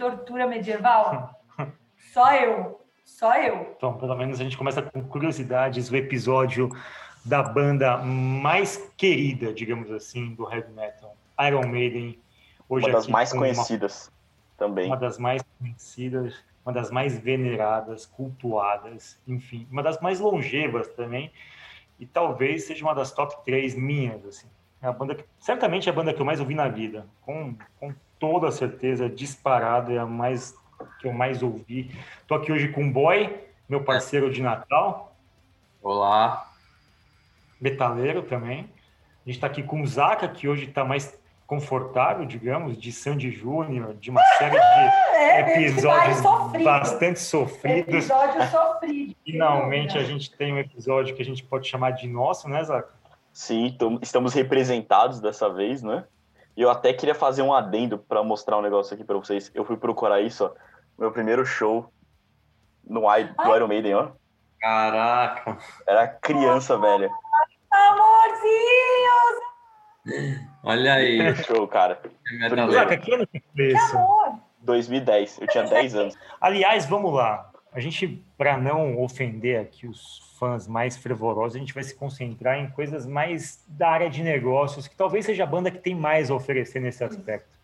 tortura medieval. Só eu. Só eu. Então, pelo menos a gente começa com curiosidades, o episódio da banda mais querida, digamos assim, do heavy metal, Iron Maiden. Hoje Uma das aqui mais conhecidas também. Uma, uma das mais conhecidas, uma das mais veneradas, cultuadas, enfim, uma das mais longevas também. E talvez seja uma das top três minhas, assim. É a banda que, certamente é a banda que eu mais ouvi na vida, com, com toda certeza, disparado, é a mais que eu mais ouvi. Tô aqui hoje com o Boy, meu parceiro de Natal, Olá. metaleiro também. A gente está aqui com o Zaka, que hoje está mais confortável, digamos, de Sandy Júnior, de uma série de É, episódios sofrido. bastante sofridos. Episódio sofrido. Finalmente a gente tem um episódio que a gente pode chamar de nosso, né, Zaka? Sim, estamos representados dessa vez, né? E eu até queria fazer um adendo para mostrar um negócio aqui para vocês. Eu fui procurar isso, ó. Meu primeiro show no I- do. Iron Maiden, ó. Caraca. Era criança, velho. Amorzinhos! Olha aí. Show, cara. Metaleiro. Zaka, que ano que foi isso? Amor! 2010. Eu tinha 10 anos. Aliás, vamos lá. A gente, para não ofender aqui os fãs mais fervorosos, a gente vai se concentrar em coisas mais da área de negócios, que talvez seja a banda que tem mais a oferecer nesse aspecto.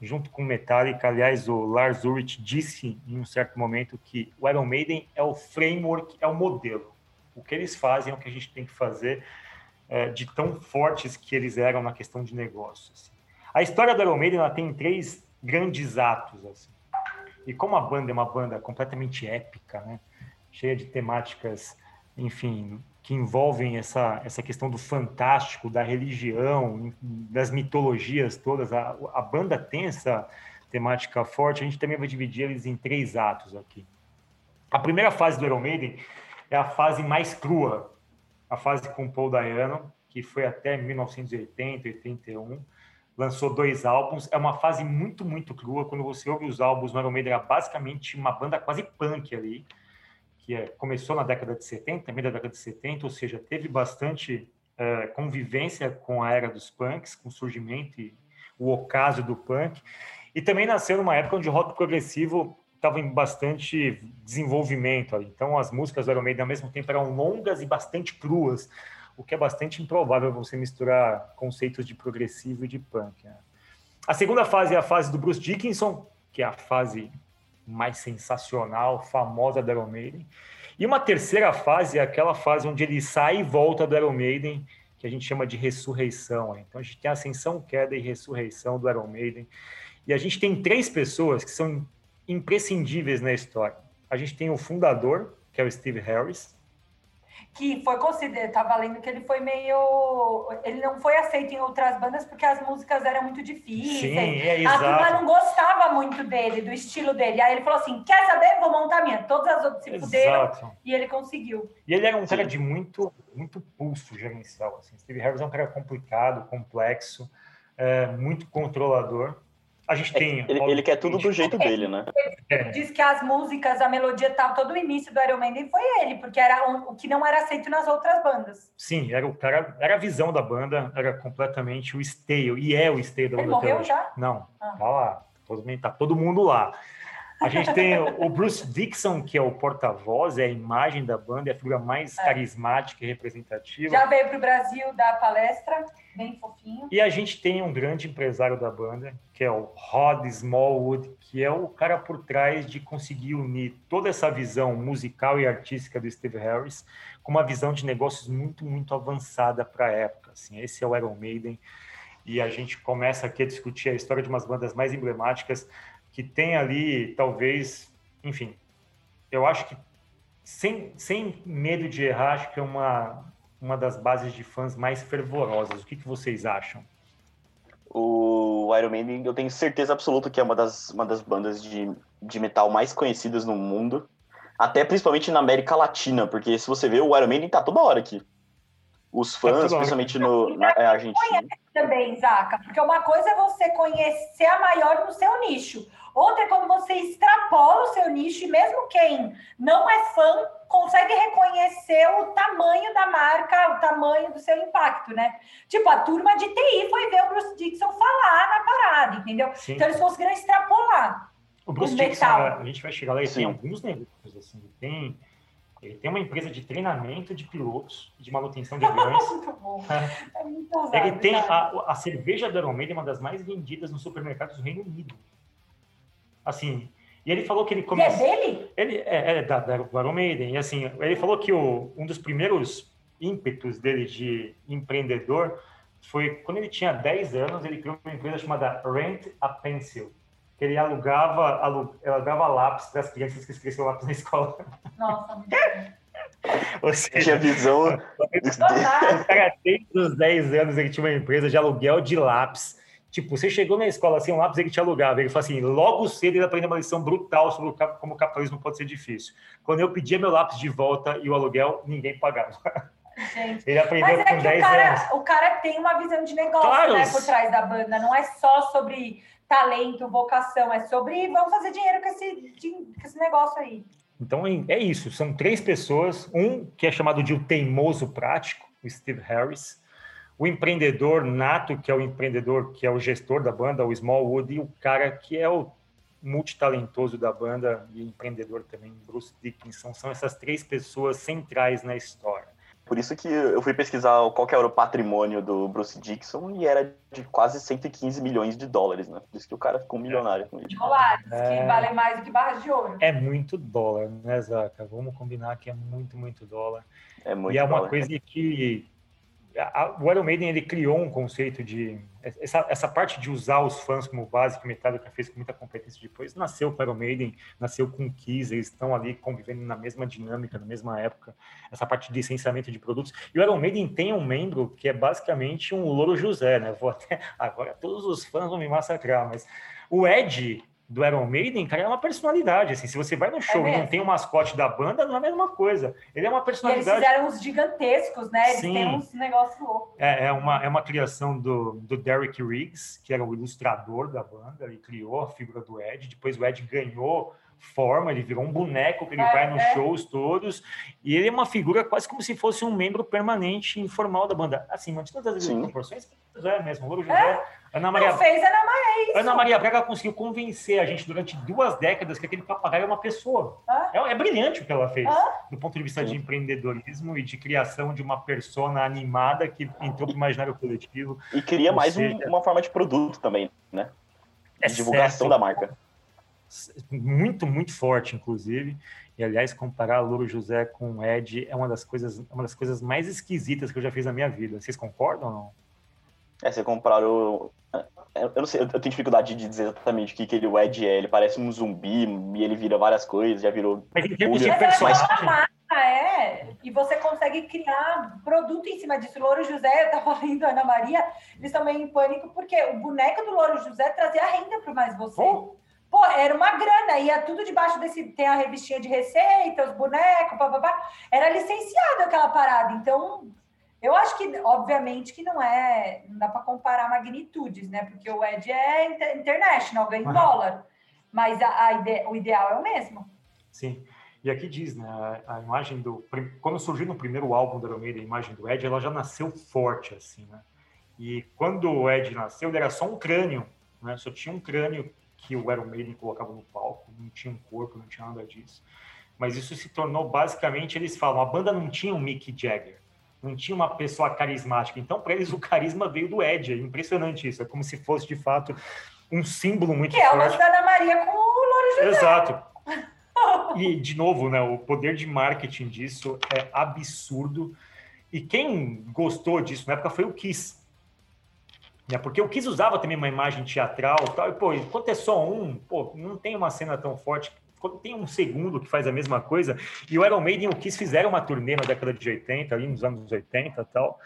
Junto com Metallica, aliás, o Lars Ulrich disse em um certo momento que o Iron Maiden é o framework, é o modelo. O que eles fazem é o que a gente tem que fazer é, de tão fortes que eles eram na questão de negócios. assim. A história do Iron Maiden ela tem três grandes atos. Assim. E como a banda é uma banda completamente épica, né? cheia de temáticas, enfim, que envolvem essa, essa questão do fantástico, da religião, das mitologias todas, a, a banda tem essa temática forte, a gente também vai dividir eles em três atos aqui. A primeira fase do Iron Maiden é a fase mais crua, a fase com Paul Dayano, que foi até 1980, 81, lançou dois álbuns. É uma fase muito, muito crua. Quando você ouve os álbuns, Iron Maiden era basicamente uma banda quase punk ali, que é, começou na década de 70, meio da década de 70, ou seja, teve bastante eh, convivência com a era dos punks, com o surgimento e o ocaso do punk. E também nasceu numa época onde o rock progressivo estava em bastante desenvolvimento. ali. Então, as músicas do Iron Maiden, ao mesmo tempo, eram longas e bastante cruas, o que é bastante improvável você misturar conceitos de progressivo e de punk. né? A segunda fase é a fase do Bruce Dickinson, que é a fase mais sensacional, famosa do Iron Maiden. E uma terceira fase é aquela fase onde ele sai e volta do Iron Maiden, que a gente chama de ressurreição. né? Então a gente tem ascensão, queda e ressurreição do Iron Maiden. E a gente tem três pessoas que são imprescindíveis na história. A gente tem o fundador, que é o Steve Harris, Que foi considerado, tá valendo que ele foi meio. Ele não foi aceito em outras bandas porque as músicas eram muito difíceis. Sim, é a turma não gostava muito dele, do estilo dele. Aí ele falou assim: quer saber? Vou montar a minha. Todas as outras se fuderam Exato. e ele conseguiu. E ele era um cara de muito, muito pulso gerencial. Assim. Steve Harris é um cara complicado, complexo, é, muito controlador. A gente tem. Ele, ele quer tudo do jeito dele, né? É, Diz que as músicas, a melodia tal, todo o início do Iron Maiden foi ele, porque era um- o que não era aceito nas outras bandas. sim, era o cara, era a visão da banda, era completamente o esteio, e é o esteio da Ele banda. até morreu hoje. já? Não, Ah. tá lá. Tá todo mundo lá. A gente tem o Bruce Dixon, que é o porta-voz, é a imagem da banda, é a figura mais É. carismática e representativa. Já veio para o Brasil dar palestra, bem fofinho. E a gente tem um grande empresário da banda, que é o Rod Smallwood, que é o cara por trás de conseguir unir toda essa visão musical e artística do Steve Harris com uma visão de negócios muito, muito avançada para a época. Assim, esse é o Iron Maiden. E a gente começa aqui a discutir a história de umas bandas mais emblemáticas que tem ali, talvez, enfim, eu acho que sem, sem medo de errar, acho que é uma, uma das bases de fãs mais fervorosas. O que, que vocês acham? O Iron Maiden, eu tenho certeza absoluta que é uma das, uma das bandas de, de metal mais conhecidas no mundo. Até principalmente na América Latina, porque se você ver, o Iron Maiden tá toda hora aqui. Os Tá fãs, principalmente no, na é, Argentina. também, Zaca, porque uma coisa é você conhecer a maior no seu nicho, outra é quando você extrapola o seu nicho e mesmo quem não é fã consegue reconhecer o tamanho da marca, o tamanho do seu impacto, né? Tipo, a turma de TI foi ver o Bruce Dixon falar na parada, entendeu? Sim. Então eles conseguiram extrapolar. O Bruce o Dixon, metal. a gente vai chegar lá, Sim. tem alguns negócios, assim, tem, ele tem uma empresa de treinamento de pilotos, de manutenção de aviões. muito bom. É muito ousado, ele tem a, a cerveja Maiden, é uma das mais vendidas nos supermercados do Reino Unido. Assim, e ele falou que ele é começou... dele? Ele é, é da, da, Iron Maiden, e assim, ele falou que o, um dos primeiros ímpetos dele de empreendedor foi quando ele tinha 10 anos, ele criou uma empresa chamada Rent a Pencil, que ele alugava, alu, alugava lápis para as crianças que esqueciam lápis na escola. Nossa. Ou Tinha seja, visão. Fantástico. o cara desde os 10 anos ele tinha uma empresa de aluguel de lápis. Tipo, você chegou na escola sem um lápis, ele te alugava. Ele falou assim, logo cedo ele aprendeu uma lição brutal sobre o cap- como o capitalismo pode ser difícil. Quando eu pedia meu lápis de volta e o aluguel, ninguém pagava. Gente. Ele aprendeu Mas é com que 10 o anos. cara, o cara tem uma visão de negócio, Claro. né, por trás da banda. Não é só sobre talento, vocação, é sobre vamos fazer dinheiro com esse, com esse negócio aí. Então é isso, são três pessoas, um que é chamado de o teimoso prático, o Steve Harris, o empreendedor nato, que é o empreendedor, que é o gestor da banda, o Smallwood, e o cara que é o multitalentoso da banda e empreendedor também, Bruce Dickinson, são essas três pessoas centrais na história. Por isso que eu fui pesquisar qual que era o patrimônio do Bruce Dixon e era de quase 115 milhões de dólares, né? Por isso que o cara ficou milionário com isso. Dólares, É. que valem mais do que barras de ouro. É muito dólar, né, Zaca? Vamos combinar que é muito, muito dólar. É muito e é uma dólar. coisa que a- o Iron Maiden ele criou um conceito de essa, essa parte de usar os fãs como base que Metallica fez com muita competência depois nasceu com o Iron Maiden, nasceu com o Kiss, eles estão ali convivendo na mesma dinâmica, na mesma época, essa parte de licenciamento de produtos. E o Iron Maiden tem um membro que é basicamente um Louro José, né? Vou até agora todos os fãs vão me massacrar, mas o Ed do Iron Maiden, cara, é uma personalidade. Assim, se você vai no show e não tem o mascote da banda, não é a mesma coisa. Ele é uma E eles personalidade. fizeram uns gigantescos, né? Eles Sim. têm uns negócios loucos. É, é uma, é uma criação do, do Derek Riggs, que era o ilustrador da banda, ele criou a figura do Ed, depois o Ed ganhou forma, ele virou um boneco que ele É, vai nos é. shows todos, e ele é uma figura quase como se fosse um membro permanente informal da banda. Assim, mantido todas as Sim. proporções, José mesmo, Louro José, Ana Maria Não fez Ana Maria isso. Ana Maria Braga conseguiu convencer a gente durante duas décadas que aquele papagaio é uma pessoa. É, é brilhante o que ela fez, do ponto de vista de Sim. empreendedorismo e de criação de uma persona animada que entrou para o imaginário coletivo. E cria mais um- seja- uma forma de produto também, né? É De divulgação certo. da marca. Muito, muito forte, inclusive. E, aliás, comparar Louro José com o Ed é uma das coisas, uma das coisas mais esquisitas que eu já fiz na minha vida. Vocês concordam ou não? É, você comprar o. Eu não sei, eu tenho dificuldade de dizer exatamente o que, que ele, o Ed é. Ele parece um zumbi e ele vira várias coisas, já virou. Mas em termos de Mas é personagem. uma marca, é. E você consegue criar produto em cima disso. Louro José, eu tava lendo a Ana Maria, eles estão meio em pânico, porque o boneco do Louro José trazia renda para mais você. Oh. Pô, era uma grana, ia tudo debaixo desse. Tem a revistinha de receita, os bonecos, papapá. Era licenciado aquela parada. Então, eu acho que, obviamente, que não é. Não dá para comparar magnitudes, né? Porque o Ed é inter- international, ganha em Aham. dólar. Mas a, a ide- o ideal é o mesmo. Sim. E aqui diz, né, a, imagem do... Quando surgiu no primeiro álbum da Iron Maiden, a imagem do Ed, ela já nasceu forte, assim, né? E quando o Ed nasceu, ele era só um crânio, né? Só tinha um crânio que o Iron Maiden colocava no palco, não tinha um corpo, não tinha nada disso. Mas isso se tornou, basicamente, eles falam, a banda não tinha um Mick Jagger, não tinha uma pessoa carismática. Então, para eles, o carisma veio do Ed. É impressionante isso. É como se fosse, de fato, um símbolo muito Que é o forte. lance da Ana Maria com o Louro José. Exato. E, de novo, né, o poder de marketing disso é absurdo. E quem gostou disso na época foi o Kiss. Né, porque o Kiss usava também uma imagem teatral tal. E, pô, enquanto é só um, pô, não tem uma cena tão forte. quando tem um segundo que faz a mesma coisa, e o Iron Maiden e o Kiss fizeram uma turnê na década de 80, ali nos anos 80 e tal,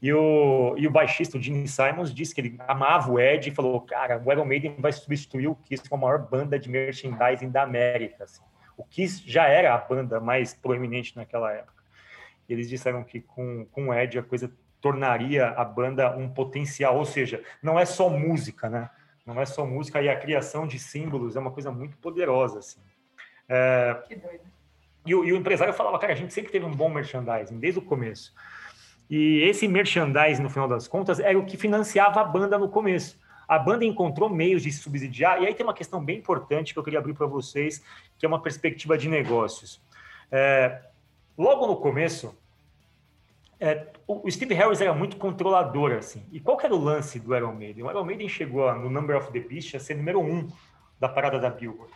e o, e o baixista, o Gene Simons, disse que ele amava o Ed e falou, cara, o Iron Maiden vai substituir o Kiss como a maior banda de merchandising da América. Assim. O Kiss já era a banda mais proeminente naquela época. E eles disseram que com, com o Ed a coisa tornaria a banda um potencial, ou seja, não é só música, né? Não é só música e a criação de símbolos é uma coisa muito poderosa, assim. É, Que doido. e o, e o empresário falava, cara, a gente sempre teve um bom merchandising, desde o começo. E esse merchandising, no final das contas, era o que financiava a banda no começo. A banda encontrou meios de subsidiar, e aí tem uma questão bem importante que eu queria abrir para vocês, que é uma perspectiva de negócios. É, logo no começo, é, o Steve Harris era muito controlador, assim. E qual era o lance do Iron Maiden? O Iron Maiden chegou no Number of the Beast a ser número um da parada da Billboard.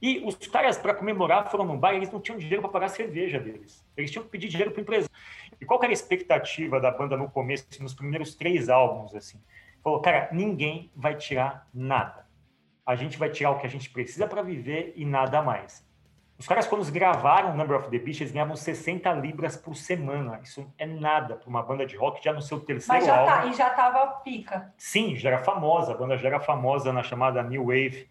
E os caras, para comemorar, foram no bar e eles não tinham dinheiro para pagar a cerveja deles. Eles tinham que pedir dinheiro para o empresário. E qual era a expectativa da banda no começo, nos primeiros três álbuns, assim? Falou, cara, ninguém vai tirar nada. A gente vai tirar o que a gente precisa para viver e nada mais. Os caras, quando gravaram Number of the Beast, eles ganhavam 60 libras por semana. Isso é nada para uma banda de rock já no seu terceiro Mas já álbum. tá, e já tava pica. Sim, já era famosa, a banda já era famosa na chamada New Wave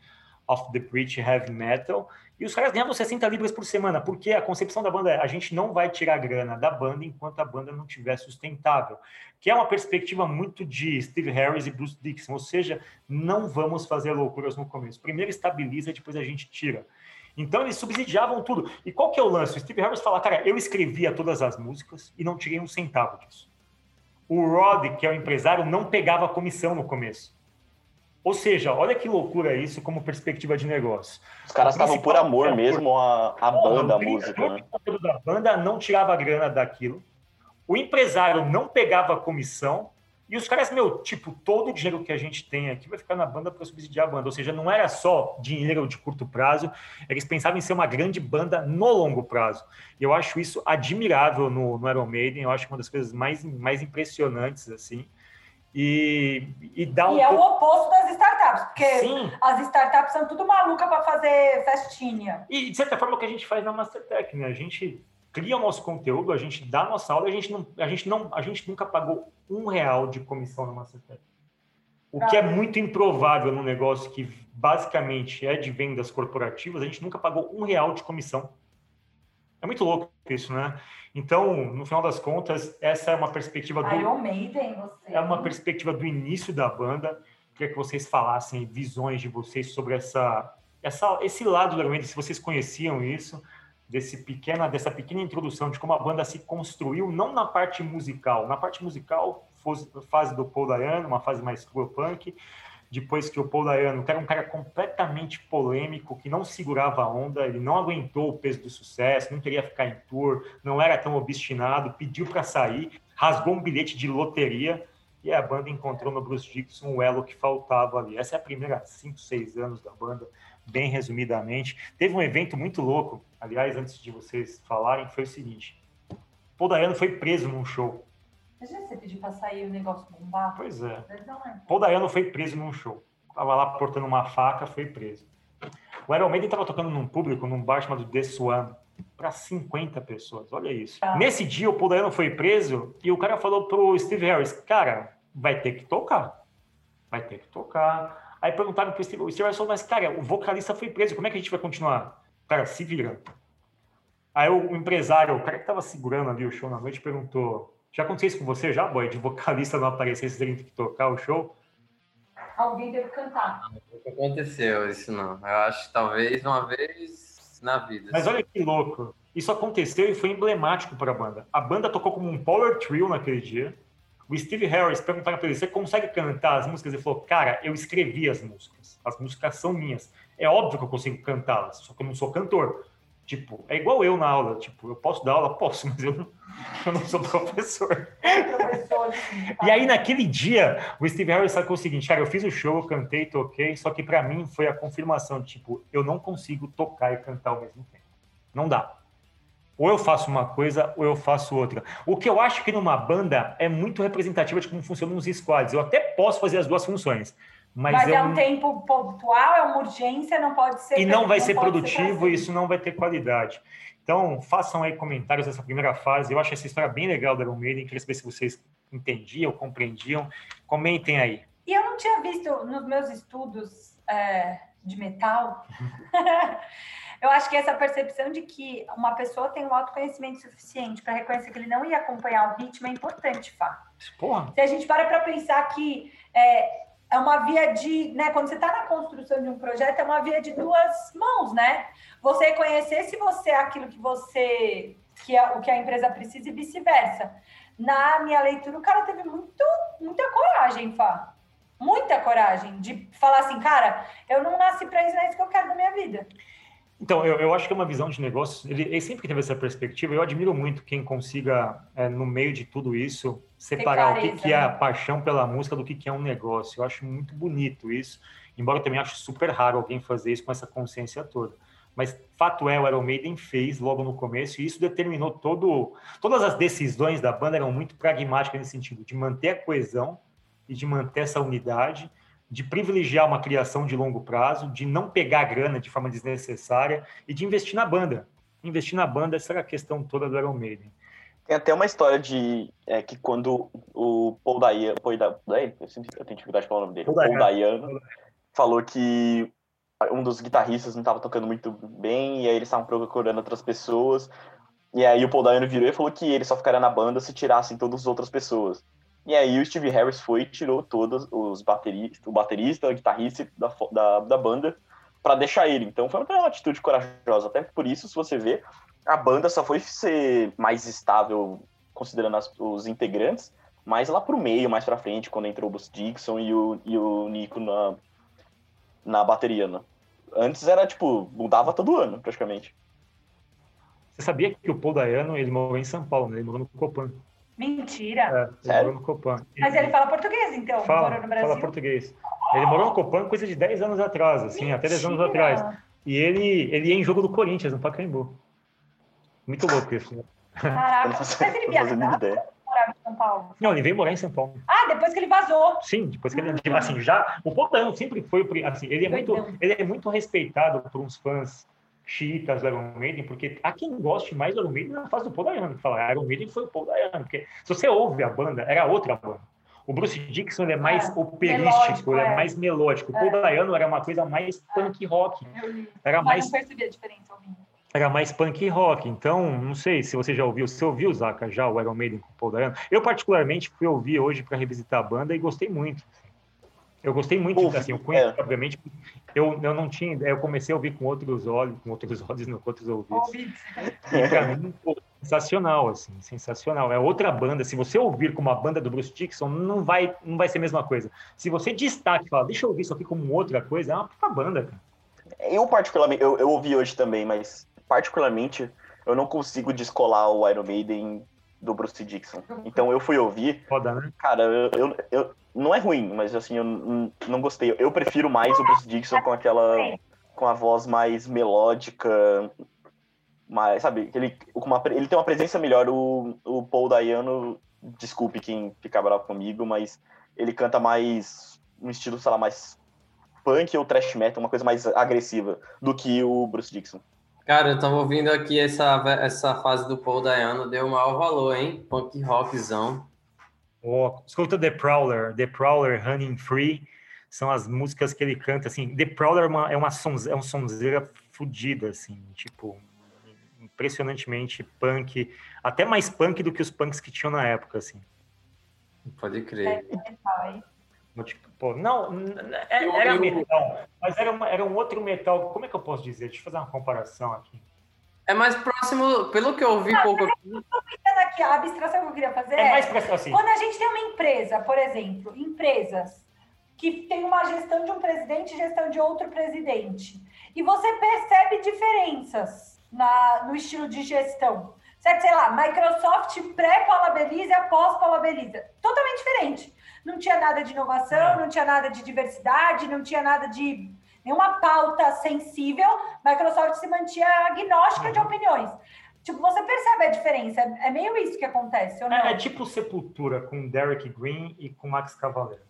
of the British Heavy Metal, e os caras ganhavam 60 libras por semana, porque a concepção da banda é a gente não vai tirar grana da banda enquanto a banda não estiver sustentável, que é uma perspectiva muito de Steve Harris e Bruce Dixon, ou seja, não vamos fazer loucuras no começo. Primeiro estabiliza, depois a gente tira. Então eles subsidiavam tudo. E qual que é o lance? O Steve Harris fala, cara, eu escrevia todas as músicas e não tirei um centavo disso. O Rod, que é o empresário, não pegava comissão no começo. Ou seja, olha que loucura isso como perspectiva de negócio. Os caras estavam por amor mesmo à, à banda, à música, né? Da banda não tirava grana daquilo. O empresário não pegava comissão. E os caras, meu, tipo, todo o dinheiro que a gente tem aqui vai ficar na banda para subsidiar a banda. Ou seja, não era só dinheiro de curto prazo, eles pensavam em ser uma grande banda no longo prazo. E eu acho isso admirável no, no Iron Maiden, eu acho uma das coisas mais, mais impressionantes, assim. E, e dá um e é o oposto das startups, porque Sim, as startups são tudo maluca para fazer festinha. E, de certa forma, o que a gente faz na Mastertech, né? A gente cria o nosso conteúdo, a gente dá a nossa aula, a gente, não, a gente, não, a gente nunca pagou um real de comissão na Mastertech. O que é muito improvável num negócio que basicamente é de vendas corporativas, a gente nunca pagou um real de comissão. É muito louco isso, né? Então, no final das contas, essa é uma perspectiva do, Maiden, você. é uma perspectiva do início da banda. Queria que vocês falassem visões de vocês sobre essa, essa esse lado do Iron Maiden, se vocês conheciam isso, desse pequena, dessa pequena introdução de como a banda se construiu, não na parte musical. Na parte musical, fase do Paul Dayano, uma fase mais crua punk, depois que o Paul Dayano, que era um cara completamente polêmico, que não segurava a onda, ele não aguentou o peso do sucesso, não queria ficar em tour, não era tão obstinado, pediu para sair, rasgou um bilhete de loteria e a banda encontrou no Bruce Dixon o elo que faltava ali. Essa é a primeira cinco, seis anos da banda, bem resumidamente. Teve um evento muito louco, aliás, antes de vocês falarem, foi o seguinte: Paul Dayano foi preso num show. Imagina você pedir para sair o negócio bombar. Pois é. Uma- Paul Dayano foi preso num show. Tava lá portando uma faca, foi preso. O Iron Maiden estava tocando num público, num bar chamado The Swan, para 50 pessoas. Olha isso. Tá. Nesse dia, o Paul Dayano foi preso e o cara falou pro Steve Harris, cara, vai ter que tocar. Vai ter que tocar. Aí perguntaram pro Steve, o Steve falou, mas cara, o vocalista foi preso, como é que a gente vai continuar? Cara, se vira. Aí o empresário, o cara que estava segurando ali o show na noite, perguntou, já aconteceu isso com você já, boy? De vocalista não aparecer, vocês terem que tocar o show? Alguém deve cantar. Nunca aconteceu isso, não. Eu acho que talvez uma vez na vida. Mas olha que louco. Isso aconteceu e foi emblemático para a banda. A banda tocou como um power trio naquele dia. O Steve Harris perguntaram para ele: você consegue cantar as músicas? Ele falou: cara, eu escrevi as músicas. As músicas são minhas. É óbvio que eu consigo cantá-las, só que eu não sou cantor. Tipo, é igual eu na aula. Tipo, eu posso dar aula? Posso, mas eu não, eu não sou professor. É, professor. E aí, naquele dia, o Steve Harris sacou o seguinte, cara, eu fiz o show, eu cantei, toquei, só que para mim foi a confirmação, tipo, eu não consigo tocar e cantar ao mesmo tempo. Não dá. Ou eu faço uma coisa, ou eu faço outra. O que eu acho que numa banda é muito representativo de como funcionam os squads. Eu até posso fazer as duas funções. Mas, Mas, é é um- tempo pontual, é uma urgência, não pode ser. e não vai ser produtivo e isso não vai ter qualidade. Então, façam aí comentários dessa primeira fase. Eu acho essa história bem legal da Iron Maiden. Queria saber se vocês entendiam, compreendiam. Comentem aí. E eu não tinha visto nos meus estudos é, de metal. eu acho que essa percepção de que uma pessoa tem um autoconhecimento suficiente para reconhecer que ele não ia acompanhar o ritmo é importante, Fá. Porra, Se a gente para para pensar que é, é uma via de, né, quando você está na construção de um projeto, é uma via de duas mãos, né? Você reconhecer se você é aquilo que você, que é o que a empresa precisa e vice-versa. Na minha leitura, o cara teve muito, muita coragem, Fá. Muita coragem de falar assim, cara, eu não nasci para isso, não é isso que eu quero da minha vida. Então, eu, eu acho que é uma visão de negócio. Ele, ele sempre teve essa perspectiva. Eu admiro muito quem consiga, é, no meio de tudo isso, separar o que, clareza, que é a né? paixão pela música do que, que é um negócio. Eu acho muito bonito isso. Embora eu também acho super raro alguém fazer isso com essa consciência toda. Mas fato é, o Iron Maiden fez logo no começo e isso determinou todo, todas as decisões da banda eram muito pragmáticas nesse sentido, de manter a coesão e de manter essa unidade, de privilegiar uma criação de longo prazo, de não pegar grana de forma desnecessária e de investir na banda. Investir na banda, essa era a questão toda do Iron Maiden. Tem até uma história de é, que quando o Paul Dayano, Paul Da- Dayano, eu, sempre, tenho dificuldade de falar o nome dele, Paul Paul Dayano. Dayano, falou que um dos guitarristas não estava tocando muito bem, e aí eles estavam procurando outras pessoas, e aí o Paul Dayano virou e falou que ele só ficaria na banda se tirassem todas as outras pessoas. E aí o Steve Harris foi e tirou todos os bateristas, o baterista, o guitarrista da, da, da banda para deixar ele. Então foi uma atitude corajosa. Até por isso, se você ver, a banda só foi ser mais estável, considerando as- os integrantes, mais lá pro meio, mais pra frente, quando entrou o Bruce Dixon e o, e o Nico na, na bateria, né? Antes era, tipo, mudava todo ano, praticamente. Você sabia que o Paul Dayano, ele morou em São Paulo, né? ele morou no Copan. Mentira. É, ele Sério? morou no Copan. Mas ele fala português, então, fala, morou no Brasil. fala português. Ele morou no Copan coisa de 10 anos atrás, assim, até 10 anos Mentira. atrás. E ele, ele ia em jogo do Corinthians, no Pacaembu. Muito louco isso. né? Caraca, não mas ele viajava São Paulo? Não, ele veio morar em São Paulo. Ah, depois que ele vazou. Sim, depois que ele, assim, já, o Dayano sempre foi, assim, ele é muito, ele é muito respeitado por uns fãs chiitas do Iron Maiden, porque há quem goste mais do Iron Maiden na fase do Paul Dayano, que fala, Iron Maiden foi o Paul Dayano, porque se você ouve a banda, era outra banda. O Bruce Dixon é mais É, operístico, é, é. mais melódico. O Paul Dayano era uma coisa mais punk rock, Eu li. era Mas mais não percebi a diferença ouvindo. era mais punk rock. Então, não sei se você já ouviu. Você ouviu, Zaca, já o Iron Maiden com o Paul Dayano? Eu, particularmente, fui ouvir hoje para revisitar a banda e gostei muito. Eu gostei muito, Ouvi, assim, eu conheço, é. obviamente, eu, eu não tinha, eu comecei a ouvir com outros olhos, com outros olhos, não, com outros ouvidos. Ouvi. E pra mim, pô, sensacional, assim, sensacional. É outra banda. Se você ouvir como a banda do Bruce Dixon, não vai, não vai ser a mesma coisa. Se você destaque e fala, deixa eu ouvir isso aqui como outra coisa, é uma puta banda, cara. Eu, particularmente, eu, eu ouvi hoje também, mas particularmente eu não consigo descolar o Iron Maiden do Bruce Dixon. Então eu fui ouvir, Foda, né? cara, eu, eu, eu- não é ruim, mas assim, eu não, gostei. Eu prefiro mais o Bruce Dixon com aquela. com a voz mais melódica. Mais, sabe, ele, uma, ele tem uma presença melhor. O, o Paul Dayano, desculpe quem ficar bravo comigo, mas ele canta mais um estilo, sei lá, mais punk ou thrash metal, uma coisa mais agressiva do que o Bruce Dixon. Cara, eu tava ouvindo aqui essa, essa fase do Paul Dayano, deu o maior valor, hein? Punk rockzão. Ó, escuta The Prowler, The Prowler Running Free, são as músicas que ele canta, assim, The Prowler é uma, é uma sonze- é um sonzeira fodida, assim, tipo, impressionantemente punk, até mais punk do que os punks que tinham na época, assim. Pode crer. Aí. No tipo, Pô, não, é- Eu- era eu- metal, mas era, uma- era um outro metal, como é que eu posso dizer? Deixa eu fazer uma comparação aqui. É mais próximo, pelo que eu ouvi pouco aqui, Pensando aqui, a abstração que eu queria fazer É é, mais pra, assim, quando a gente tem uma empresa, por exemplo, empresas que tem uma gestão de um presidente e gestão de outro presidente, e você percebe diferenças na, no estilo de gestão. Certo? Sei lá, Microsoft pré-Paula Belize e após-Paula Belize. Totalmente diferente. Não tinha nada de inovação, É. não tinha nada de diversidade, não tinha nada de nenhuma pauta sensível. Microsoft se mantinha agnóstica de opiniões. Tipo, você percebe a diferença. É meio isso que acontece, ou não? é, é tipo Sepultura com Derek Green e com Max Cavaleiro.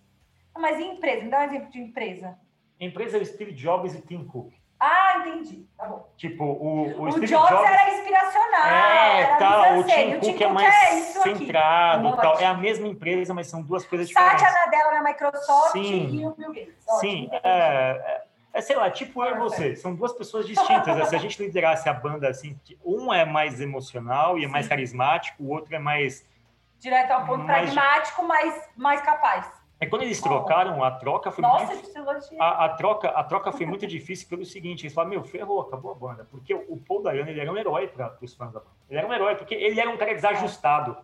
Mas em empresa, me dá um exemplo de empresa. Empresa é o Steve Jobs e Tim Cook. Ah, entendi. Tá bom. Tipo, o, o, O, Steve Jobs, Jobs... era inspiracional. É, era tal, o. Tim Cook é mais é isso aqui. centrado, tal. É a mesma empresa, mas são duas coisas diferentes. Satya Nadella na Microsoft Sim. e o Bill Gates. Sim, Ótimo, é, é, é, sei lá, tipo eu e você, são duas pessoas distintas. né? Se a gente liderasse a banda assim, um é mais emocional e é mais Sim. carismático, o outro é mais. Direto ao ponto, Mas- pragmático, mas mais capaz. É quando eles trocaram a troca, foi Nossa, muito a, a troca, a troca foi muito difícil pelo seguinte, eles falaram, meu, ferrou, acabou a banda. Porque o, o Paul Dayano, ele era um herói para os fãs da banda. Ele era um herói, porque ele era um cara desajustado.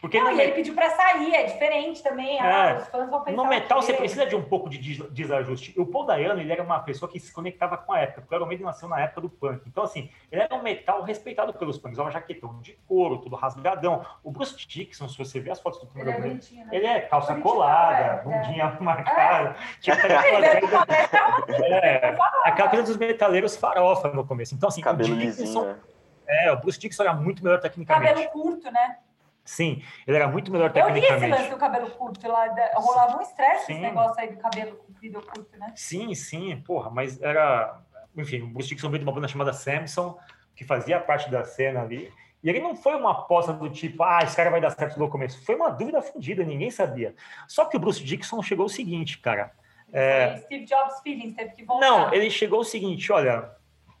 Porque Não, e ele pediu pra sair, é diferente também. É. Ah, os fãs vão pensar no metal você precisa de um pouco de des- desajuste. O Paul Dayano, ele era uma pessoa que se conectava com a época, porque o Iron Maiden nasceu na época do punk. Então, assim, ele era um metal respeitado pelos punks, usava jaquetão de couro, tudo rasgadão. O Bruce Dixon, se você ver as fotos do Ele primeiro é Iron Maiden, bonitinho, né? ele é calça Bonitinho, colada, é, bundinha marcada. Tipo, Ele uma- é, aquela coisa dos metaleiros farofa no começo. Então, assim, Cabelo o Dixon, lisinho, né? é, o Bruce Dixon era muito melhor tecnicamente. Cabelo curto, né? Sim, ele era muito melhor Eu vi esse lance tecnicamente. do cabelo curto lá. Rolava um estresse esse negócio aí do cabelo comprido curto, né? Sim, sim, porra, mas era. Enfim, o Bruce Dixon veio de uma banda chamada Samson, que fazia parte da cena ali. E ele não foi uma aposta do tipo, ah, esse cara vai dar certo no começo. Foi uma dúvida fundida, ninguém sabia. Só que o Bruce Dixon chegou o seguinte, cara. É, Steve Jobs Feelings, teve que voltar. Não, ele chegou o seguinte, olha,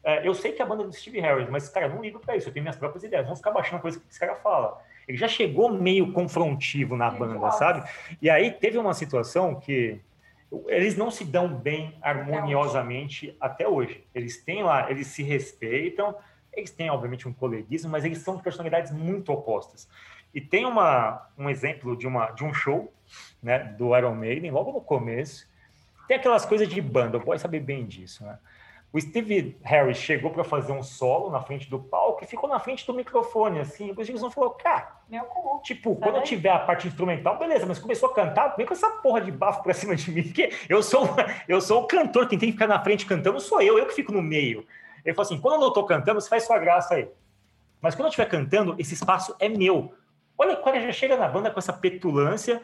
é, eu sei que a banda é do Steve Harris, mas, cara, não ligo pra isso, eu tenho minhas próprias ideias, vamos ficar baixando coisa que esse cara fala. Ele já chegou meio confrontivo na banda, sabe? E aí teve uma situação que eles não se dão bem harmoniosamente até hoje. Eles têm lá, eles se respeitam, eles têm, obviamente, um coleguismo, mas eles são personalidades muito opostas. E tem uma, um exemplo de, uma, de um show né, do Iron Maiden, logo no começo, tem aquelas coisas de banda, o boy sabe bem disso, né? O Steve Harris chegou para fazer um solo na frente do palco e ficou na frente do microfone, assim. O Bruce Dickinson falou, cara, Meu cu. tipo, Sai quando daí. tiver a parte instrumental, beleza, mas começou a cantar, vem com essa porra de bafo pra cima de mim, porque eu sou, eu sou o cantor, quem tem que ficar na frente cantando sou eu, eu que fico no meio. Ele falou assim, quando eu não tô cantando, você faz sua graça aí. Mas quando eu estiver cantando, esse espaço é meu. Olha, quando ele já chega na banda com essa petulância,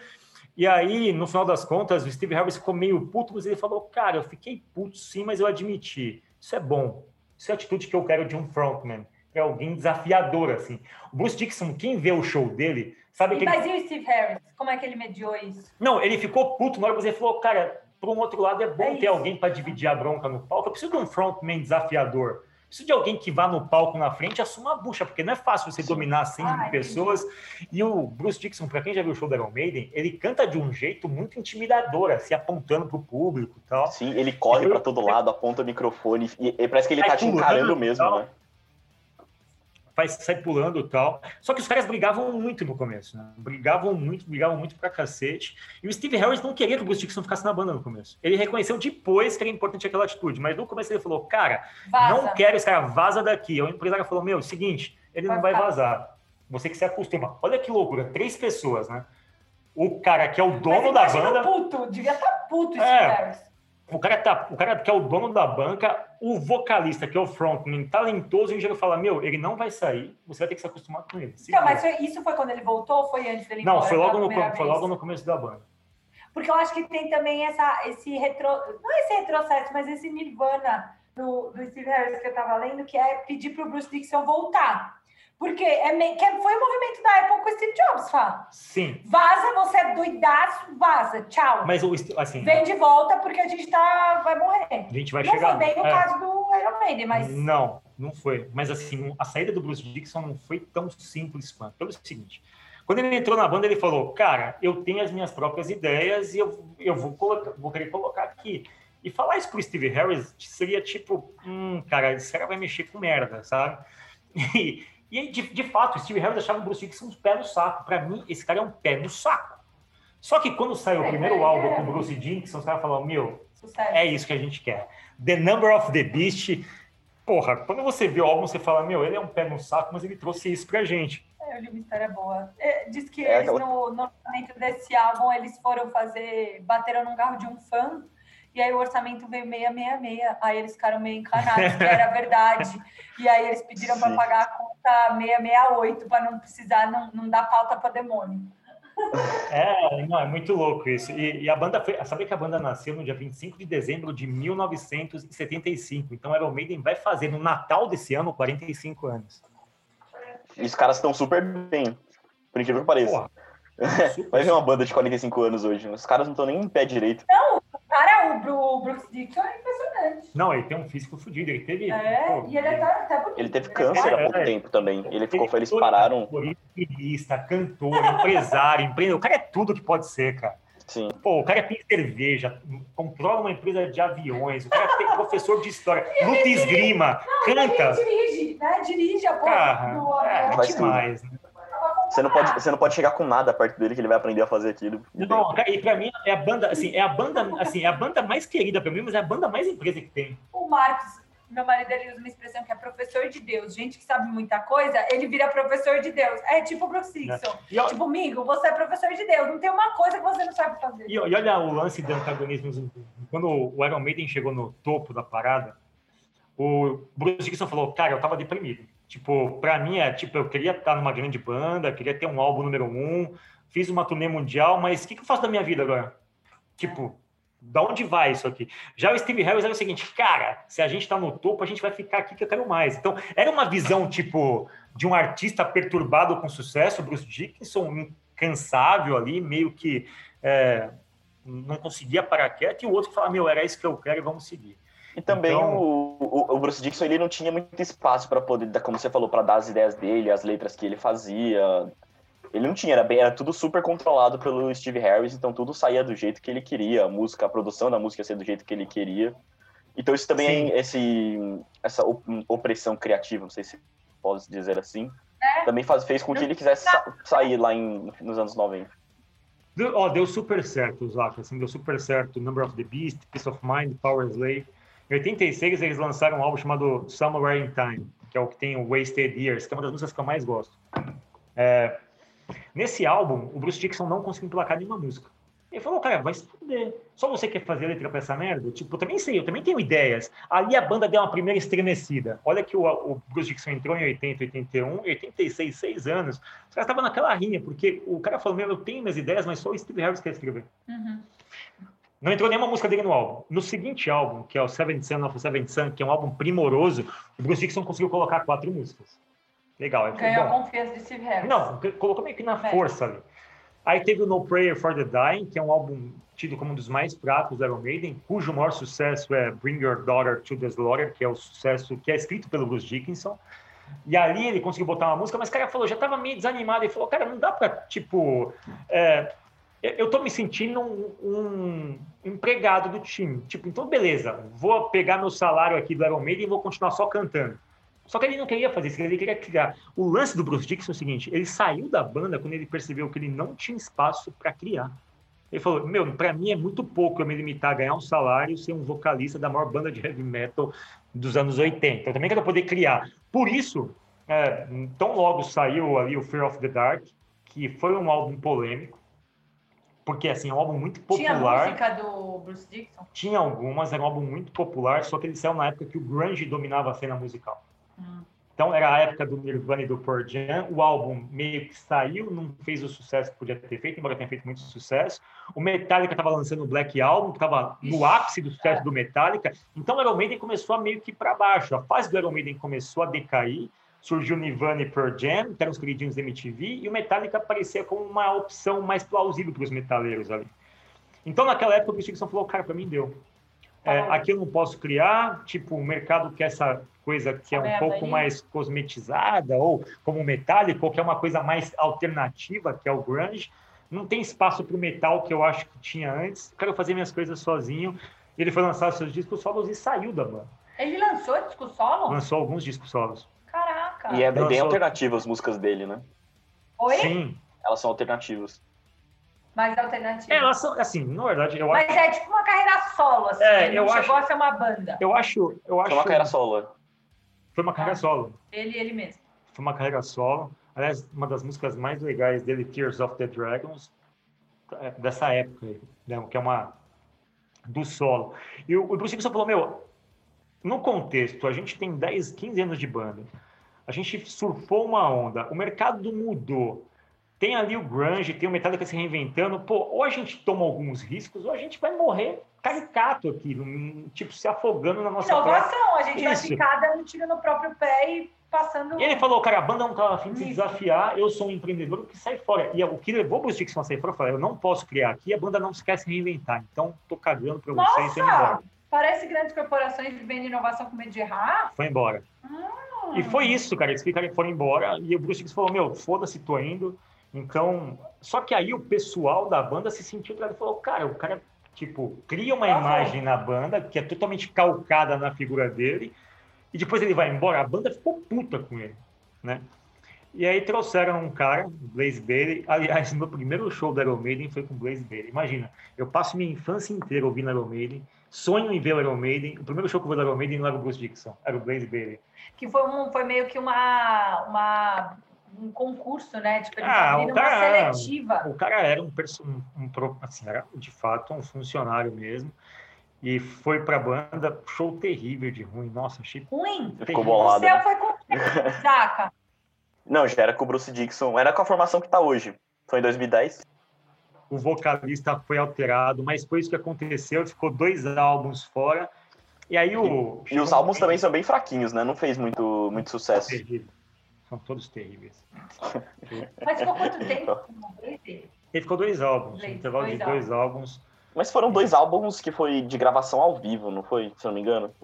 e aí, no final das contas, o Steve Harris ficou meio puto, mas ele falou, cara, eu fiquei puto sim, mas eu admiti. Isso é bom. Isso é a atitude que eu quero de um frontman. É alguém desafiador, assim. O Bruce Dixon, quem vê o show dele, sabe E, que ele... mas e o Steve Harris? Como é que ele mediou isso? Não, ele ficou puto na hora, mas ele falou, cara, por um outro lado é bom É ter isso. alguém para dividir a bronca no palco. Eu preciso de um frontman desafiador. Preciso de alguém que vá no palco na frente e assuma a bucha, porque não é fácil você dominar 100 Ah, mil pessoas. E o Bruce Dixon, para quem já viu o show da Iron Maiden, ele canta de um jeito muito intimidador, assim, apontando pro público e tal. Sim, ele corre pra todo lado, aponta o microfone e, e parece que ele Sai tá te encarando mesmo, tal. né? Faz, sai pulando e tal. Só que os caras brigavam muito no começo, né? Brigavam muito, brigavam muito pra cacete. E o Steve Harris não queria que o Bruce Dixon ficasse na banda no começo. Ele reconheceu depois que era importante aquela atitude, mas no começo ele falou, cara, Vaza. Não quero esse cara, vaza daqui. O empresário falou: Meu, seguinte, ele Vai não vai ficar. vazar. Você que se acostuma. Olha que loucura, três pessoas, né? O cara que é o dono da banda, puto, devia estar puto o Steve É. Harris. O cara, tá, o cara que é o dono da banca, o vocalista, que é o frontman, talentoso, o engenheiro fala: Meu, ele não vai sair, você vai ter que se acostumar com ele. Então, vira." mas foi- isso foi quando ele voltou ou foi antes dele não, embora foi logo, no, foi logo no começo da banda. Porque eu acho que tem também essa, esse retro. Não é esse retrocesso, mas esse nirvana do, do Steve Harris que eu tava lendo, que é pedir pro Bruce Dixon voltar. Porque é meio, que foi o movimento da Apple com o Steve Jobs, Fá. Sim, Vaza, você é doidaço, vaza, tchau. mas o assim, Vem de volta porque a gente tá, vai morrer. a gente vai não chegar. foi bem no é. caso do Iron Maiden, mas Não, não foi. Mas assim, a saída do Bruce Dixon não foi tão simples quanto. Pelo seguinte, quando ele entrou na banda, ele falou, cara, eu tenho as minhas próprias ideias e eu, eu vou, colocar, vou querer colocar aqui. E falar isso pro Steve Harris seria tipo, hum, cara, esse cara vai mexer com merda, sabe? E, e aí, de, de fato, o Steve Harris achava o Bruce Dixon um pé no saco. Pra mim, esse cara é um pé no saco. Só que quando saiu o primeiro álbum com o Bruce Dixon, os caras falaram, meu, é isso que a gente quer. The Number of the Beast. Porra, quando você vê o álbum, você fala, meu, ele é um pé no saco, mas ele trouxe isso pra gente. É, eu li uma história boa. É, diz que É, eles, aquela- no, no lançamento desse álbum, eles foram fazer, bateram num carro de um fã, e aí o orçamento veio 666. Aí eles ficaram meio encanados, que era verdade. E aí eles pediram para pagar a conta 668, para não precisar, não, não dar pauta para demônio. É, não, é muito louco isso. E, e a banda foi. Sabe que a banda nasceu no dia 25 de dezembro de 1975. Então, Iron Maiden vai fazer no Natal desse ano 45 anos. E os caras estão super bem, por incrível que pareça. Porra, Vai ver uma banda de 45 anos hoje. Os caras não estão nem em pé direito. Cara, o, Bru- o Brooks Dixon é impressionante. Não, ele tem um físico fodido. Ele teve. É, pô, e ele é até, até bonito. Ele teve né? câncer há pouco É. tempo também. Ele ficou, eles pararam. Motorista, cantor, empresário, empreendedor. O cara é tudo que pode ser, cara. Sim. Pô, o cara tem cerveja, controla uma empresa de aviões, o cara tem professor de história, luta esgrima, Ele canta. dirige, né? Dirige a porra Cara, do é. Faz demais. né? Você não, pode, você não pode chegar com nada perto dele que ele vai aprender a fazer aquilo. Não, cara, e pra mim é a banda, assim, é a banda, assim, é a banda mais querida pra mim, mas é a banda mais empresa que tem. O Marcos, meu marido, ele usa uma expressão que é professor de Deus. Gente que sabe muita coisa, ele vira professor de Deus. É tipo o Brooks Dixon. E, ó- Tipo, amigo, você é professor de Deus. Não tem uma coisa que você não sabe fazer. e, e olha o lance de antagonismo. Quando o Iron Maiden chegou no topo da parada, o Bruce Dickinson falou, cara, eu tava deprimido. Tipo, pra mim é, tipo, eu queria estar numa grande banda, queria ter um álbum número um, fiz uma turnê mundial, mas o que, que eu faço da minha vida agora? Tipo, da onde vai isso aqui? Já o Steve Harris era o seguinte, cara, se a gente tá no topo, a gente vai ficar aqui que eu quero mais. Então, era uma visão, tipo, de um artista perturbado com sucesso, Bruce Dickinson, incansável ali, meio que é, não conseguia parar quieto, e o outro fala, meu, era isso que eu quero e vamos seguir. E também Então- o, o, o Bruce Dixon ele não tinha muito espaço para poder, como você falou, para dar as ideias dele, as letras que ele fazia. Ele não tinha, era, bem, era tudo super controlado pelo Steve Harris, então tudo saía do jeito que ele queria, a música, a produção da música ia ser do jeito que ele queria. Então isso também Sim. é esse, essa op- opressão criativa, não sei se posso dizer assim, É. também faz, fez com que ele quisesse sa- sair lá em, nos anos 90. Deu, ó, deu super certo, Zaca, assim, deu super certo. Number of the Beast, Peace of Mind, Power Slave. Em 86, eles lançaram um álbum chamado Somewhere in Time, que é o que tem o Wasted Years, que é uma das músicas que eu mais gosto. É, nesse álbum, o Bruce Dixon não conseguiu emplacar nenhuma música. Ele falou, cara, vai se fuder. Só você quer fazer letra pra essa merda? Tipo, eu também sei, eu também tenho ideias. Ali a banda deu uma primeira estremecida. Olha que o, o Bruce Dixon entrou em 80, 81, 86, seis anos. Os caras estavam naquela rinha, porque o cara falou, meu, eu tenho minhas ideias, mas só o Steve Harris quer escrever. Uhum. Não entrou nenhuma música dele no álbum. No seguinte álbum, que é o Seventh Son of a Seventh Son, que é um álbum primoroso, o Bruce Dixon conseguiu colocar quatro músicas. Legal. Aí Ganhou a confiança de Steve Harris. Não, colocou meio que na É. força ali. Aí teve o No Prayer for the Dying, que é um álbum tido como um dos mais fracos do Iron Maiden, cujo maior sucesso é Bring Your Daughter to the Slaughter, que é o sucesso que é escrito pelo Bruce Dickinson. E ali ele conseguiu botar uma música, mas o cara falou, já tava meio desanimado, ele falou, cara, não dá pra, tipo... é, eu tô me sentindo um, um empregado do time. Tipo, então beleza, vou pegar meu salário aqui do Iron Maiden e vou continuar só cantando. Só que ele não queria fazer isso, ele queria criar. O lance do Bruce Dixon é o seguinte: ele saiu da banda quando ele percebeu que ele não tinha espaço para criar. Ele falou: Meu, para mim é muito pouco eu me limitar a ganhar um salário ser um vocalista da maior banda de heavy metal dos anos 80. Eu também quero poder criar. Por isso, é, tão logo saiu ali o Fear of the Dark, que foi um álbum polêmico, porque assim, é um álbum muito Tinha popular. música do Bruce Dixon? Tinha algumas, era um álbum muito popular, só que ele saiu na época que o grunge dominava a cena musical. Hum. Então era a época do Nirvana e do Pearl Jam. O álbum meio que saiu, não fez o sucesso que podia ter feito, embora tenha feito muito sucesso. O Metallica estava lançando o Black Album, que estava no ápice do sucesso é. do Metallica. Então o Iron Maiden começou a meio que para baixo. A fase do Iron Maiden começou a decair. Surgiu Nirvana e Pearl Jam, que eram os queridinhos da MTV, e o Metallica aparecia como uma opção mais plausível para os metaleiros ali. Então naquela época o Dickinson falou, cara, para mim deu. É, Tá aqui eu não posso criar, tipo, o mercado quer essa coisa que é um pouco mais cosmetizada, ou como metálico, ou que é uma coisa mais alternativa, que é o grunge. Não tem espaço para o metal que eu acho que tinha antes. Quero fazer minhas coisas sozinho. Ele foi lançar seus discos solos e saiu da banda. Ele lançou disco solo? Lançou alguns discos solos. E é bem alternativa as músicas dele, né? Oi? Sim. Elas são alternativas. Mais alternativa. É, elas são, assim, na verdade, eu acho. Mas é tipo uma carreira solo, assim. É, ele eu acho- chegou a ser uma banda. Eu acho. Eu acho Foi uma carreira solo. Foi uma carreira solo. Ele ele mesmo. foi uma carreira solo. Aliás, uma das músicas mais legais dele, Tears of the Dragons, é dessa época, aí, né, que é uma do solo. E o, o Bruce Dickinson falou, meu, no contexto, a gente tem 10, 15 anos de banda, a gente surfou uma onda, o mercado mudou, tem ali o grunge, tem o Metallica se reinventando. Pô, ou a gente toma alguns riscos, ou a gente vai morrer caricato aqui, tipo, se afogando na nossa. Inovação, a gente vai Isso. ficar dando tiro no próprio pé e passando. E ele falou, cara, a banda não tava afim de se desafiar, eu sou um empreendedor que sai fora. E o que levou o Bruce Dixon a sair fora, eu falei, eu não posso criar aqui, a banda não se quer se reinventar, então tô cagando pra vocês, indo embora. Parece grandes corporações vendem inovação com medo de errar. Foi embora. Hum. E foi isso, cara. Eles ficaram, foram embora e o Bruce Dixon falou: Meu, foda-se, tô indo. Então, só que aí o pessoal da banda se sentiu traído e falou: Cara, o cara, tipo, cria uma Ah, imagem na banda que é totalmente calcada na figura dele e depois ele vai embora. A banda ficou puta com ele, né? E aí trouxeram um cara, Blaze Bailey. Aliás, meu primeiro show do Iron Maiden foi com Blaze Bailey. Imagina, eu passo minha infância inteira ouvindo Iron Maiden, sonho em ver o Iron Maiden. O primeiro show que eu vi do Iron Maiden não era o Bruce Dixon, era o Blaze Bailey. Que foi, um, foi meio que uma, uma, um concurso, né? Tipo, eles Ah, o cara- uma seletiva. O cara era um, um, um assim, era de fato um funcionário mesmo. E foi pra banda, show terrível de ruim. Nossa, achei. Ruim. Ficou O bolado. céu né? foi com Zaca. Não, já era com o Bruce Dixon. Era com a formação que tá hoje. Foi em 2010. O vocalista foi alterado, mas foi isso que aconteceu. Ficou dois álbuns fora. E aí o. E os álbuns também são bem fraquinhos, né? Não fez muito, muito sucesso. São todos terríveis. Mas ficou quanto tempo? Ele ficou dois álbuns, Dois- um intervalo de dois dois álbuns. Mas foram dois álbuns que foi de gravação ao vivo, não foi? Se eu não me engano.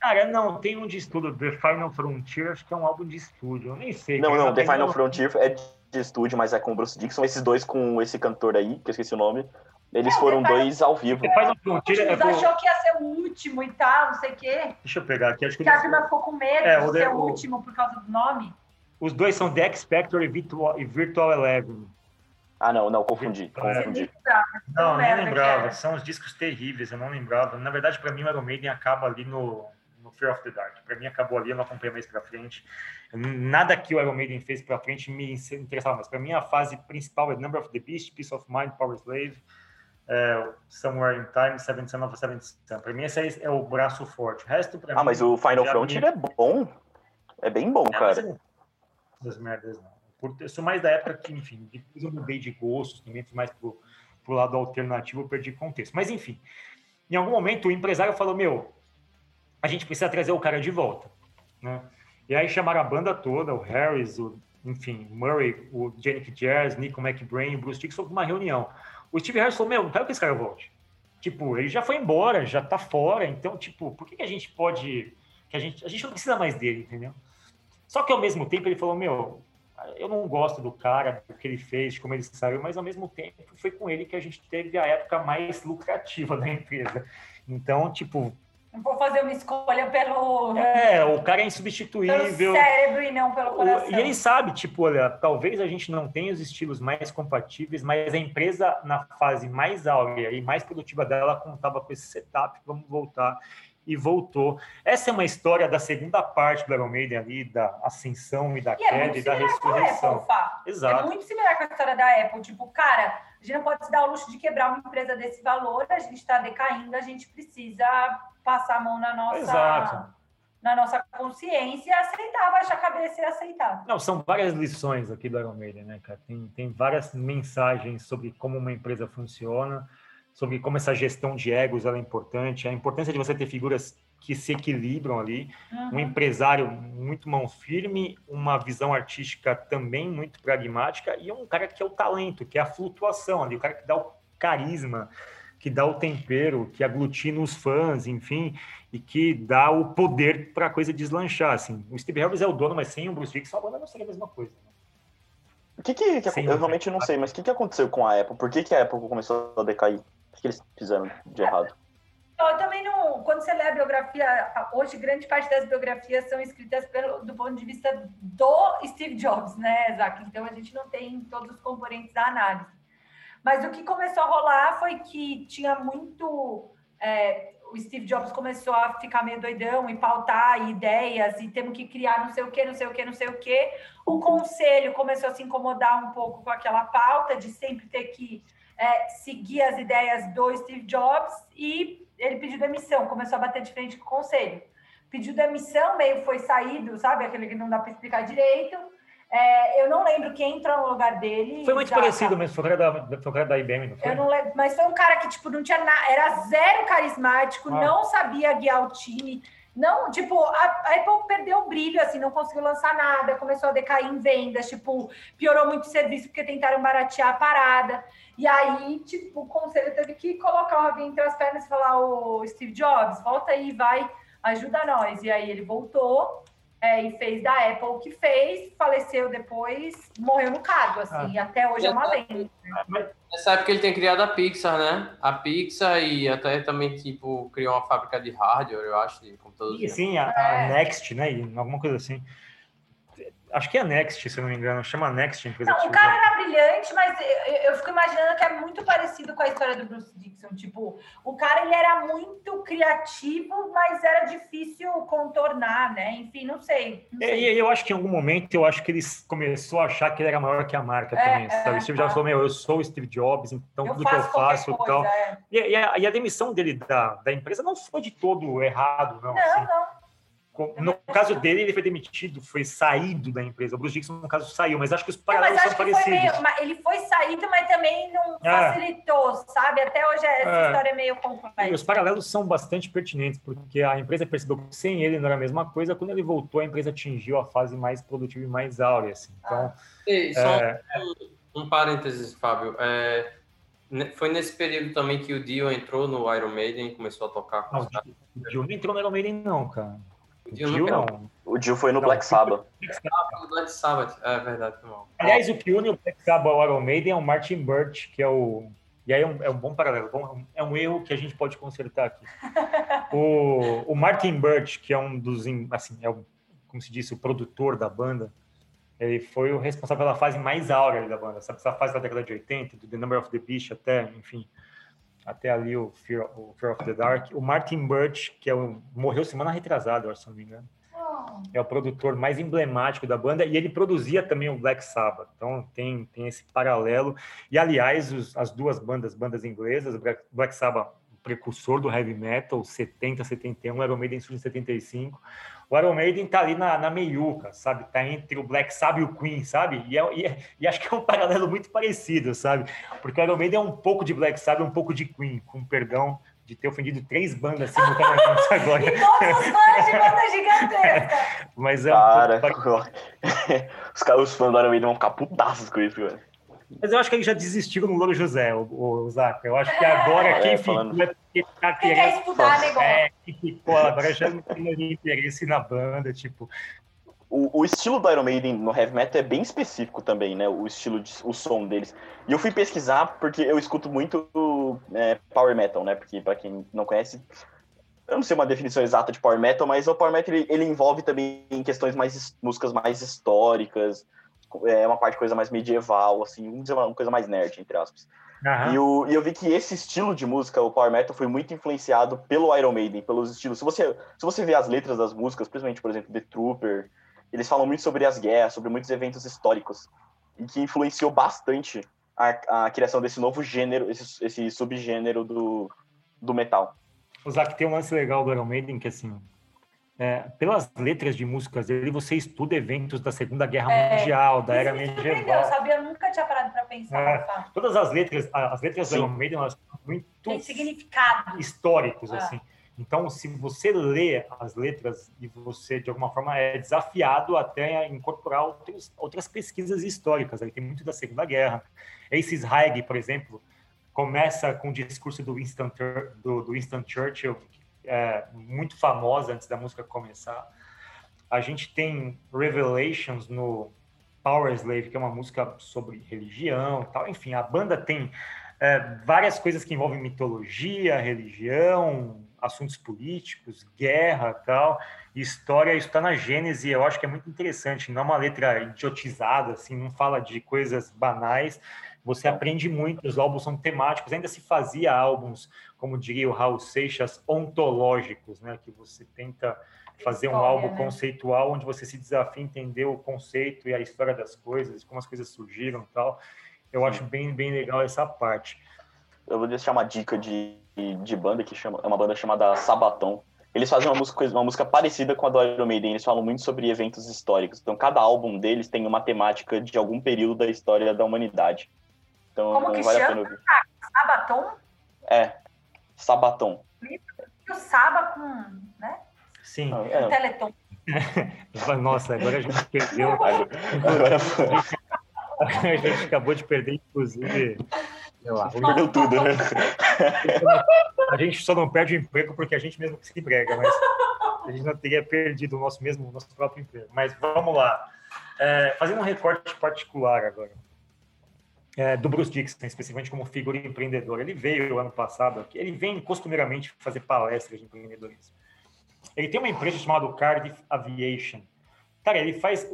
Cara, não, tem um de estúdio, The Final Frontier, acho que é um álbum de estúdio. Eu nem sei. Não, cara, não, The mas Final eu- Frontier é de estúdio, mas é com o Bruce Dixon. Esses dois com esse cantor aí, que eu esqueci o nome. Eles É, o foram dois ao vivo. The Final Frontier é achou que ia ser o último e tal, não sei o quê. Deixa eu pegar aqui, acho que Que a turma ficou com medo É, de o ser o o- último por causa do nome. os dois são The X Factor e Virtual, e Virtual Eleven. Ah, não, não, confundi. É. Confundi. Não, que lembrava. São os discos terríveis, eu não lembrava. Na verdade, pra mim, o Iron Maiden acaba ali no, no Fear of the Dark. Pra mim, acabou ali, eu não acompanhei mais pra frente. Nada que o Iron Maiden fez pra frente me interessava mais. Pra mim, a fase principal é Number of the Beast, Peace of Mind, Power Slave, é, Somewhere in Time, Seven Son of a Seven Son. Pra mim, esse é o braço forte. O resto, pra Ah, mim, mas o Final Frontier me- é bom. É bem bom, Não, mas cara. Das merdas, não. Eu sou mais da época que, enfim, depois eu mudei de gostos, também fui mais pro, pro lado alternativo, eu perdi contexto. Mas, enfim, em algum momento o empresário falou: Meu, a gente precisa trazer o cara de volta. Né? E aí chamaram a banda toda, o Harris, o, enfim, Murray, o Janik Jazz, Nico McBrain, o Bruce Dixon, uma reunião. O Steve Harris falou: Meu, não quero que esse cara volte. Tipo, ele já foi embora, já tá fora, então, tipo, por que, que a gente pode. Que a, gente, a gente não precisa mais dele, entendeu? Só que ao mesmo tempo ele falou: Meu, eu não gosto do cara, do que ele fez, como ele saiu, mas ao mesmo tempo foi com ele que a gente teve a época mais lucrativa da empresa. Então, tipo, Não vou fazer uma escolha pelo, é, o cara é pelo insubstituível. cérebro e não pelo coração. E ele sabe, tipo, olha, talvez a gente não tenha os estilos mais compatíveis, mas a empresa na fase mais áurea e mais produtiva dela contava com esse setup, vamos voltar. E voltou. Essa é uma história da segunda parte do Iron Maiden ali, da ascensão e da E é queda muito e da ressurreição. Apple, Fá. É Exato. muito similar com a história da Apple. Tipo, cara, a gente não pode se dar o luxo de quebrar uma empresa desse valor, a gente está decaindo, a gente precisa passar a mão na nossa, Exato. na nossa consciência, aceitar, baixar a cabeça e aceitar. Não, são várias lições aqui do Iron Maiden, né, cara? Tem, tem várias mensagens sobre como uma empresa funciona, sobre como essa gestão de egos é importante, a importância de você ter figuras que se equilibram ali, um Uhum. empresário muito mão firme, uma visão artística também muito pragmática e um cara que é o talento, que é a flutuação ali, o cara que dá o carisma, que dá o tempero, que aglutina os fãs, enfim, e que dá o poder para a coisa deslanchar. Assim. O Steve Harris é o dono, mas sem o Bruce Dixon a banda não seria a mesma coisa. né? O que que, que Sim, eu realmente não sei, mas o que, que aconteceu com a Apple? Por que, que a Apple começou a decair? O que, que eles fizeram de errado? Eu também não. Quando você lê a biografia, hoje grande parte das biografias são escritas pelo, do ponto de vista do Steve Jobs, né, Isaac? Então a gente não tem todos os componentes da análise. Mas o que começou a rolar foi que tinha muito. é, o Steve Jobs começou a ficar meio doidão e pautar ideias e temos que criar não sei o que, não sei o que, não sei o que. O conselho começou a se incomodar um pouco com aquela pauta de sempre ter que é, seguir as ideias do Steve Jobs e ele pediu demissão, começou a bater de frente com o conselho. Pediu demissão, meio foi saído, sabe? Aquele que não dá para explicar direito. É, eu não lembro quem entrou no lugar dele. Foi muito parecido mesmo, foi o cara da, foi o cara da IBM, não foi? Eu não lembro, mas foi um cara que, tipo, não tinha nada, era zero carismático, Ah. não sabia guiar o time. Não, tipo, a, a Apple perdeu o brilho, assim, não conseguiu lançar nada, começou a decair em vendas, tipo, piorou muito o serviço porque tentaram baratear a parada. E aí, tipo, o conselho teve que colocar o rabinho entre as pernas e falar: Ô Steve Jobs, volta aí, vai, ajuda nós. E aí ele voltou é, e fez da Apple o que fez, faleceu depois, morreu no cargo, assim, e até hoje é uma lenda. Nessa época ele tem criado a Pixar, né? A Pixar e até também, tipo, criou uma fábrica de hardware, eu acho, de computadores. E sim, a, a É. Next, né? e Alguma coisa assim. Acho que é a Next, se não me engano. Chama Next, empresa Não, o fez cara era brilhante, mas eu, eu fico imaginando que é muito parecido com a história do Bruce Dixon. Tipo, o cara ele era muito criativo, mas era difícil contornar, né? Enfim, não sei. Não É, sei. E eu acho que em algum momento eu acho que ele começou a achar que ele era maior que a marca É, também. é, sabe? O Steve Jobs tá. falou: Meu, eu sou o Steve Jobs, então eu tudo que eu faço e coisa. tal. é. E, e a, e a demissão dele da, da empresa não foi de todo errado, não. Não, assim. não. No caso dele, ele foi demitido, foi saído da empresa. O Bruce Dixon, no caso, saiu, mas acho que os Não, mas paralelos acho são que foi parecidos. meio. mas Ele foi saído, mas também não É. facilitou, sabe? Até hoje essa É. história é meio E os complexa. paralelos são bastante pertinentes, porque a empresa percebeu que sem ele não era a mesma coisa. Quando ele voltou, a empresa atingiu a fase mais produtiva e mais áurea. Assim. Então, E só é, um, um parênteses, Fábio. É, foi nesse período também que o Dio entrou no Iron Maiden e começou a tocar com não, o Dio não entrou no Iron Maiden, não, cara. O Dio Dio não- não. O Jill foi no Não, Black Sabbath. Black Sabbath, é verdade, mal. Aliás, o que une o Black Sabbath ao Iron Maiden é o Martin Birch, que é o. E aí é um, é um bom paralelo, é um erro que a gente pode consertar aqui. O, o Martin Birch, que é um dos, assim, é o, como se disse, o produtor da banda, ele foi o responsável pela fase mais áurea da banda, sabe? Essa fase da década de 80, do The Number of the Beast até, enfim, até ali o Fear, o Fear of the Dark. O Martin Birch, que é o, morreu semana retrasada, eu acho, se não me engano é o produtor mais emblemático da banda e ele produzia também o Black Sabbath. Então tem, tem esse paralelo. E aliás, os- as duas bandas, bandas inglesas, Black, Sabbath, precursor do heavy metal, 70, 71, o Iron Maiden surge em 75. O Iron Maiden tá ali na, na meiuca, sabe? Tá entre o Black Sabbath e o Queen, sabe? E, é- e é- e acho que é um paralelo muito parecido, sabe? Porque o Iron Maiden é um pouco de Black Sabbath, um pouco de Queen, com perdão de ter ofendido três bandas simultaneamente agora. E todos os fãs de banda gigantesca. Mas é um Cara, pouco os, caras- os fãs do Iron Maiden vão ficar putaços com isso, cara. Mas eu acho que eles já desistiram no Louro José, o, o Zaca. Eu acho que agora É, quem falando- ficou é porque tá Quem querendo. estudar negócio? É, quem ficou agora já não tem interesse na banda, tipo. O, o estilo do Iron Maiden no heavy metal é bem específico também, né? O estilo, de, o som deles. E eu fui pesquisar porque eu escuto muito é, power metal, né? Porque pra quem não conhece, eu não sei uma definição exata de power metal, mas o power metal ele, ele envolve também questões mais músicas mais históricas, é uma parte coisa mais medieval, assim, vamos dizer uma, coisa mais nerd entre aspas. aham. E, o- e eu vi que esse estilo de música, o Power Metal, foi muito influenciado pelo Iron Maiden, pelos estilos. Se você, se você vê as letras das músicas, principalmente, por exemplo, The Trooper, eles falam muito sobre as guerras, sobre muitos eventos históricos, e que influenciou bastante a, a criação desse novo gênero, esse, esse subgênero do, do metal. O Zac tem um lance legal do Iron Maiden que, assim, é, pelas letras de músicas dele, você estuda eventos da Segunda Guerra É, Mundial, da Era Medieval. sabia? Eu nunca tinha parado para pensar. É. Rafa. Todas as letras, as letras do Sim. Iron Maiden, elas são muito Tem significado. históricos, Ah. assim. Então, se você lê as letras e você, de alguma forma, é desafiado até a incorporar outros, outras pesquisas históricas. Aí tem muito da Segunda Guerra. Aces Haig, por exemplo, começa com o discurso do Winston, do, do Winston Churchill, é, muito famosa antes da música começar. A gente tem Revelations no Power Slave, que é uma música sobre religião tal. Enfim, a banda tem é, várias coisas que envolvem mitologia, religião, assuntos políticos, guerra tal, história, isso está na Gênese, eu acho que é muito interessante, não é uma letra idiotizada, assim, não fala de coisas banais, você aprende muito, os álbuns são temáticos, ainda se fazia álbuns, como diria o Raul Seixas, ontológicos, né, que você tenta fazer um álbum né? conceitual, onde você se desafia a entender o conceito e a história das coisas, como as coisas surgiram e tal, eu acho bem, bem legal essa parte. Eu vou deixar uma dica de, de banda que chama, é uma banda chamada Sabaton, Eles fazem uma música, uma música parecida com a do Iron Maiden, eles falam muito sobre eventos históricos. Então, cada álbum deles tem uma temática de algum período da história da humanidade. Então, Como que vale a chama? pena ouvir. Sabaton? É, Sabaton. E o Saba com, né? Sim. Ah, é. Teleton. Nossa, agora a gente perdeu. Agora, foi. A gente acabou de perder, inclusive. sei lá, Perdeu tudo, né? a gente só não perde o emprego porque a gente mesmo se emprega, mas a gente não teria perdido o nosso mesmo, o nosso próprio emprego. Mas vamos lá. É, fazendo um recorte particular agora. É, do Bruce Dixon, especificamente como figura empreendedora. Ele veio ano passado aqui, ele vem costumeiramente fazer palestras de empreendedorismo. Ele tem uma empresa chamada Cardiff Aviation. Cara, ele faz.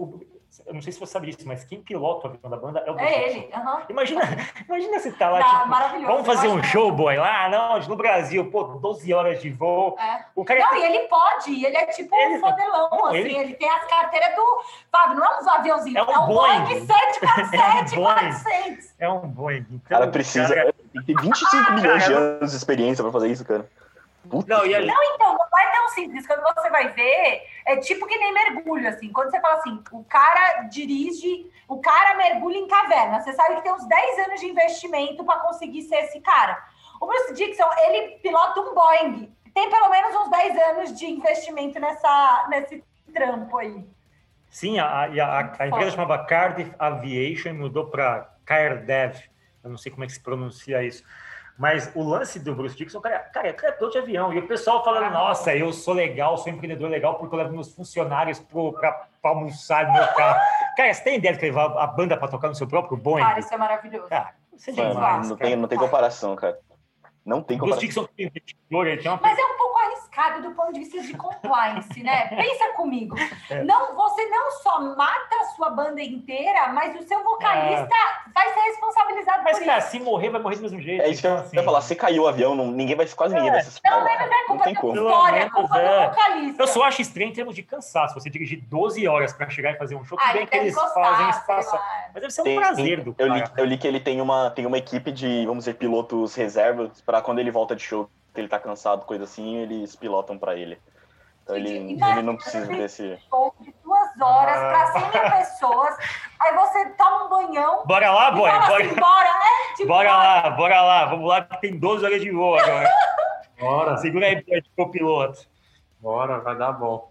Eu não sei se você sabe disso, mas quem pilota o avião da banda é o Bruce É ele. aham. Imagina, imagina você tá lá, Tá, tipo, maravilhoso. vamos fazer um show, boy, lá, não, no Brasil, pô, 12 horas de voo. É. O cara Não, e ele pode, ele é tipo Ele- um fodelão, Não, assim, ele- ele... tem as carteiras do. Fábio, não é um aviãozinho, É é um um, Boeing. Boeing 747 É um Boeing. 400. é um Boeing. Então, O cara precisa. cara- Tem que ter 25 milhões de anos de experiência pra fazer isso, cara. Puta Não, e ali- Não, então, não vai tão simples. Quando você vai ver, é tipo que nem mergulho, assim. Quando você fala assim, o cara dirige, o cara mergulha em caverna. Você sabe que tem uns 10 anos de investimento para conseguir ser esse cara. O Bruce Dixon, ele pilota um Boeing. Tem pelo menos uns 10 anos de investimento nessa, nesse trampo aí. Sim, a, a, a- a empresa chamava Cardiff Aviation e mudou para Cardev. Eu não sei como é que se pronuncia isso. Mas o lance do Bruce Dixon, cara, cara, é cara é piloto de avião. E o pessoal falando, nossa, eu sou legal, sou empreendedor legal porque eu levo meus funcionários para almoçar no meu carro. Cara, você tem ideia de que levar a banda para tocar no seu próprio Boeing? Cara, isso é maravilhoso. Cara, isso é Mano, demais, não, cara. tem, não tem comparação, cara. Não tem O Bruce comparação. Dixon tem investidor, ele tem uma Mas é um do ponto de vista de compliance, né? Pensa comigo. É. Não, você não só mata a sua banda inteira, mas o seu vocalista vai ser responsabilizado Mas, por cara, isso. se morrer, vai morrer do mesmo jeito. É isso que eu Então, ia falar. Se caiu o avião, não- ninguém vai, quase ninguém vai se Não, mas não é Não culpa tem da como. história, é culpa menos, do é. vocalista. Eu só acho estranho em termos de cansaço. Você dirigir 12 horas para chegar e fazer um show, tudo Ah, bem ele que eles gostar, fazem espaço. Mas deve ser um Tem- prazer do eu, li, cara. eu li que ele tem uma, tem uma equipe de, vamos dizer, pilotos reservas para quando ele volta de show, ele tá cansado, coisa assim, eles pilotam para ele. Então ele, ele não precisa desse. Show de duas horas Ah. pra 100 mil pessoas, aí você toma um banhão Bora lá, boy. Bora, assim, bora, é? Tipo, bora lá, bora lá. Vamos lá, que tem 12 horas de voo agora. Bora. Segura aí, Brad, copiloto. Bora, vai dar bom.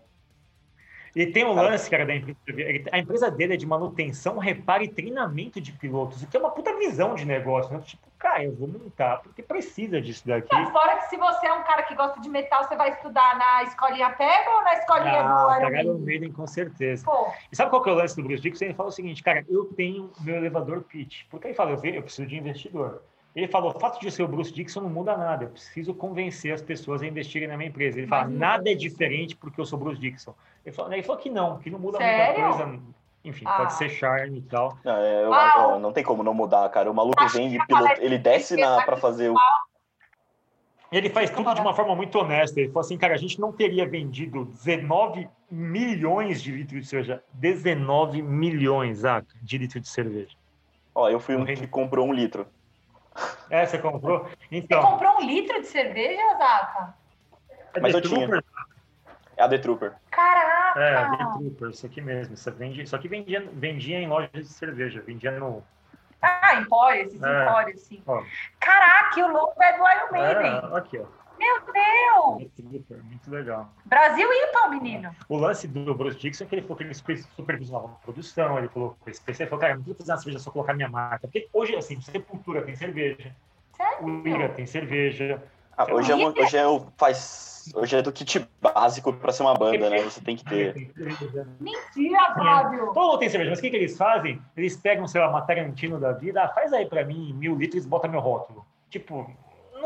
E tem um lance, cara, da empresa. ele- A empresa dele é de manutenção, reparo e treinamento de pilotos, o que é uma puta visão de negócio, né? Tipo, cara, eu vou montar, porque precisa disso daqui. Não, fora que se você é um cara que gosta de metal, você vai estudar na escolinha Pega ou na escolinha do Ah, tá Iron Maiden? Com certeza. Pô, E sabe qual que é o lance do Bruce Dixon? Ele fala o seguinte, cara, eu tenho meu elevador pitch. Porque ele fala, eu, eu preciso de investidor. Ele falou, o fato de ser o Bruce Dixon não muda nada. Eu preciso convencer as pessoas a investirem na minha empresa. Ele fala, nada é diferente porque eu sou Bruce Dixon. Ele falou, ele falou que não, que não muda Sério? muita coisa. Enfim, Ah. pode ser charme e tal. Não, é, eu- Ah, ó, não tem como não mudar, cara. O maluco Acho vem de piloto, ele desce pra fazer o. Ele faz tudo de uma forma muito honesta. Ele falou assim, cara, a gente não teria vendido 19 milhões de litros de cerveja. 19 milhões, ah, de litros de cerveja. Ó, eu fui um que comprou um litro. É, você comprou? você Então, comprou um litro de cerveja, Zaca? é Mas eu The tinha. Trooper? É a The Trooper. Caraca! É, The Trooper, isso aqui mesmo. Isso, vende, isso aqui vendia, vendia em lojas de cerveja, vendia no. Ah, empório, esses É. empórios, assim. Ó. Caraca, o logo é do Iron Maiden. É, aqui, ó. Meu Deus! Muito legal. Brasil ímpar, menino. O lance do Bruce Dixon é que ele falou que ele super- supervisionava a produção, ele falou que esse ele falou, cara, não precisa fazer uma cerveja só colocar minha marca. Porque hoje, assim, Sepultura tem cerveja, o Ira Sério? tem cerveja. Ah, hoje, é uma, hoje é o faz. Hoje é do kit básico pra ser uma banda, né? Você tem que ter. Mentira, Fábio! Todo mundo tem cerveja, mas o que, que eles fazem? Eles pegam, sei lá, uma Tarantino da vida, ah, faz aí pra mim mil litros e bota meu rótulo. Tipo,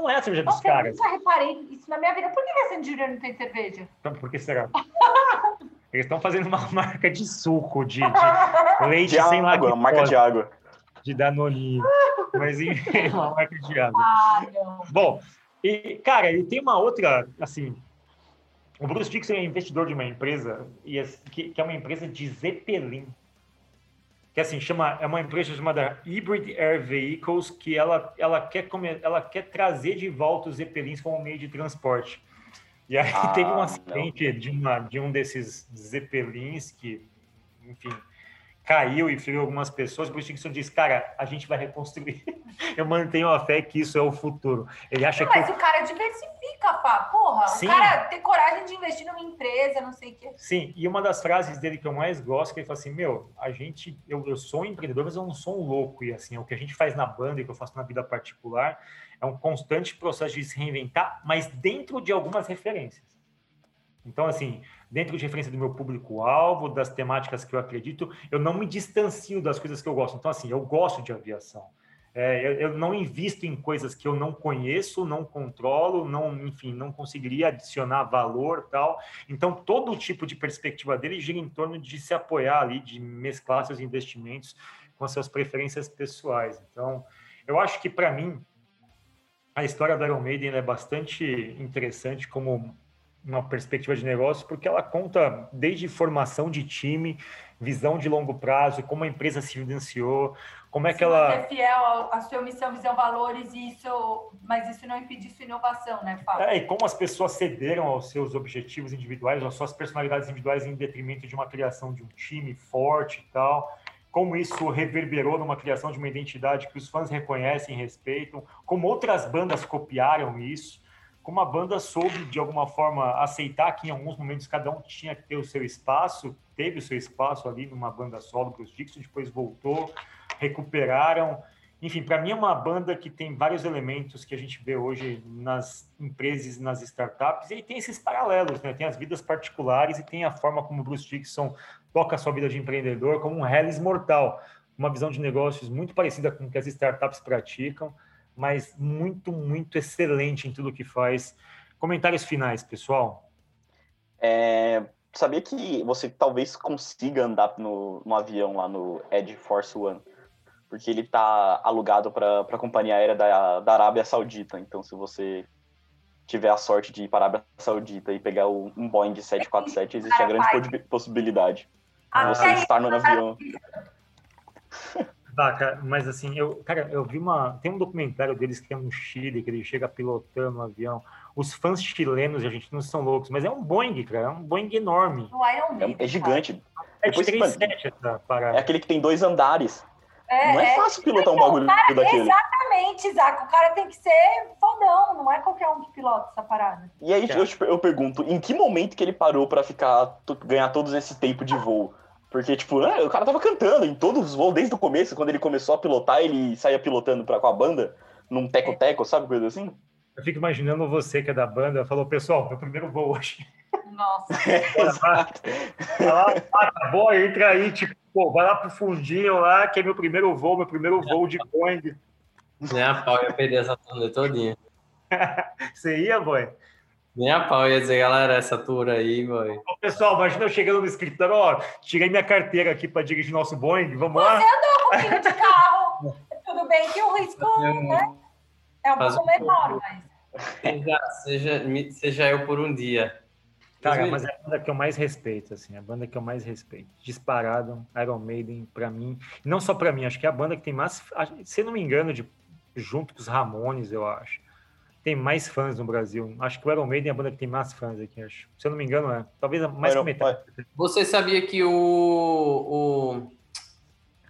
não é a cerveja dos Nossa, eu caras. nunca reparei isso na minha vida. Por que a Sandy Júnior não tem cerveja? Então, por que será? Eles estão fazendo uma marca de suco, de, de leite De sem água, lactose, uma marca de água. de Danoninho. Mas enfim, uma marca de água. Ah. Bom, e, cara, ele tem uma outra, assim, o Bruce Dixon é investidor de uma empresa, e é- que, que é uma empresa de Zeppelin, que assim, chama, é uma empresa chamada Hybrid Air Vehicles, que ela, ela, quer, come- ela quer trazer de volta os Zeppelins como meio de transporte. E aí Ah, teve um não. acidente de, uma, de um desses zeppelins que, enfim, caiu e feriu algumas pessoas. Bruce Dickinson disse, cara, a gente vai reconstruir. Eu mantenho a fé que isso é o futuro. Ele acha Não, que... mas o cara diversifica, pá. Porra, Sim. o cara ter coragem de investir numa empresa, não sei o quê. Sim, e uma das frases dele que eu mais gosto, que ele fala assim, meu, a gente, eu, eu sou um empreendedor, mas eu não sou um louco, e assim, o que a gente faz na banda e que eu faço na vida particular é um constante processo de se reinventar, mas dentro de algumas referências. Então, assim, dentro de referência do meu público-alvo, das temáticas que eu acredito, eu não me distancio das coisas que eu gosto. Então, assim, eu gosto de aviação. É, eu, eu não invisto em coisas que eu não conheço, não controlo, não, enfim, não conseguiria adicionar valor tal. Então, todo tipo de perspectiva dele gira em torno de se apoiar ali, de mesclar seus investimentos com as suas preferências pessoais. Então, eu acho que, para mim, a história do Iron Maiden é bastante interessante como uma perspectiva de negócio, porque ela conta desde formação de time, visão de longo prazo, como a empresa se financiou, como é que Se ela... manter fiel à sua missão, visão, valores, e isso, mas isso não impede sua inovação, né, Fábio? É, e como as pessoas cederam aos seus objetivos individuais, às suas personalidades individuais em detrimento de uma criação de um time forte e tal. Como isso reverberou numa criação de uma identidade que os fãs reconhecem e respeitam. Como outras bandas copiaram isso. Como a banda soube, de alguma forma, aceitar que em alguns momentos cada um tinha que ter o seu espaço. Teve o seu espaço ali numa banda solo os Dixon, depois voltou, recuperaram. Enfim, para mim é uma banda que tem vários elementos que a gente vê hoje nas empresas, nas startups, e tem esses paralelos, né? Tem as vidas particulares e tem a forma como Bruce Dixon toca a sua vida de empreendedor como um Hellis mortal, uma visão de negócios muito parecida com o que as startups praticam, mas muito, muito excelente em tudo que faz. Comentários finais, pessoal. É, sabia que você talvez consiga andar no, no avião lá no Edge Force One? Porque ele tá alugado para a companhia aérea da, da Arábia Saudita. Então, se você tiver a sorte de ir para a Arábia Saudita e pegar um Boeing 747, existe a grande possi- possibilidade de você estar no avião. Tá, cara, mas assim, eu, cara, eu vi uma. Tem um documentário deles que é no Chile, que ele chega pilotando um avião. Os fãs chilenos, a gente não são loucos, mas é um Boeing, cara, é um Boeing enorme. No Iron Maiden. É, é gigante. É Depois, de 37 essa É aquele que tem dois andares. É, Não é é. fácil pilotar um Então, bagulho cara, daquele. Exatamente, Zaco. O cara tem que ser fodão, não é qualquer um que pilota essa parada. E aí Cara. eu, te- eu pergunto, em que momento que ele parou pra ficar ganhar todos esse tempo de voo? Porque, tipo, né, o cara tava cantando em todos os voos desde o começo, quando ele começou a pilotar, ele saía pilotando pra, com a banda, num teco-teco, sabe, coisa assim? Eu fico imaginando você que é da banda, falou, pessoal, meu primeiro voo hoje. Nossa. Exato. Vai lá, acabou, entra aí, tipo, pô, vai lá pro fundinho lá, que é meu primeiro voo, meu primeiro voo de Boeing. Nem a pau ia perder essa turnê todinha. Você ia, boy? Nem a pau ia dizer, galera, essa tour aí, boy. Ô, Pessoal, imagina eu chegando no escritório, ó, tirei minha carteira aqui para dirigir nosso Boeing, vamos lá? Um pouquinho de carro. Tudo bem que o risco né, é um Faz pouco um menor, mas. Seja, seja, seja eu por um dia. Cara, mas é a banda que eu mais respeito, assim, a banda que eu mais respeito. Disparado, Iron Maiden, pra mim. Não só pra mim, acho que é a banda que tem mais, se não me engano, de, junto com os Ramones, eu acho. Tem mais fãs no Brasil. Acho que o Iron Maiden é a banda que tem mais fãs aqui, acho. Se eu não me engano, é. Talvez a mais Iron- que metade. Você sabia que o, o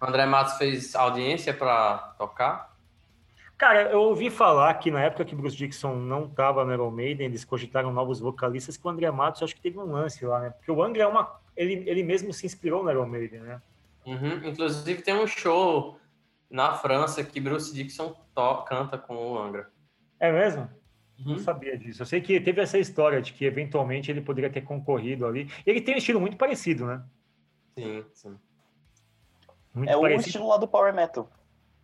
André Matos fez audiência pra tocar? Cara, eu ouvi falar que na época que Bruce Dixon não estava no Iron Maiden, eles cogitaram novos vocalistas, que o André Matos acho que teve um lance lá, né? Porque o Angra é uma. Ele, ele mesmo se inspirou no Iron Maiden, né? Uhum. Inclusive tem um show na França que Bruce Dixon to- canta com o Angra. É mesmo? Uhum. Não sabia disso. Eu sei que teve essa história de que eventualmente ele poderia ter concorrido ali. E ele tem um estilo muito parecido, né? Sim, sim. Muito É o parecido. estilo lá do Power Metal,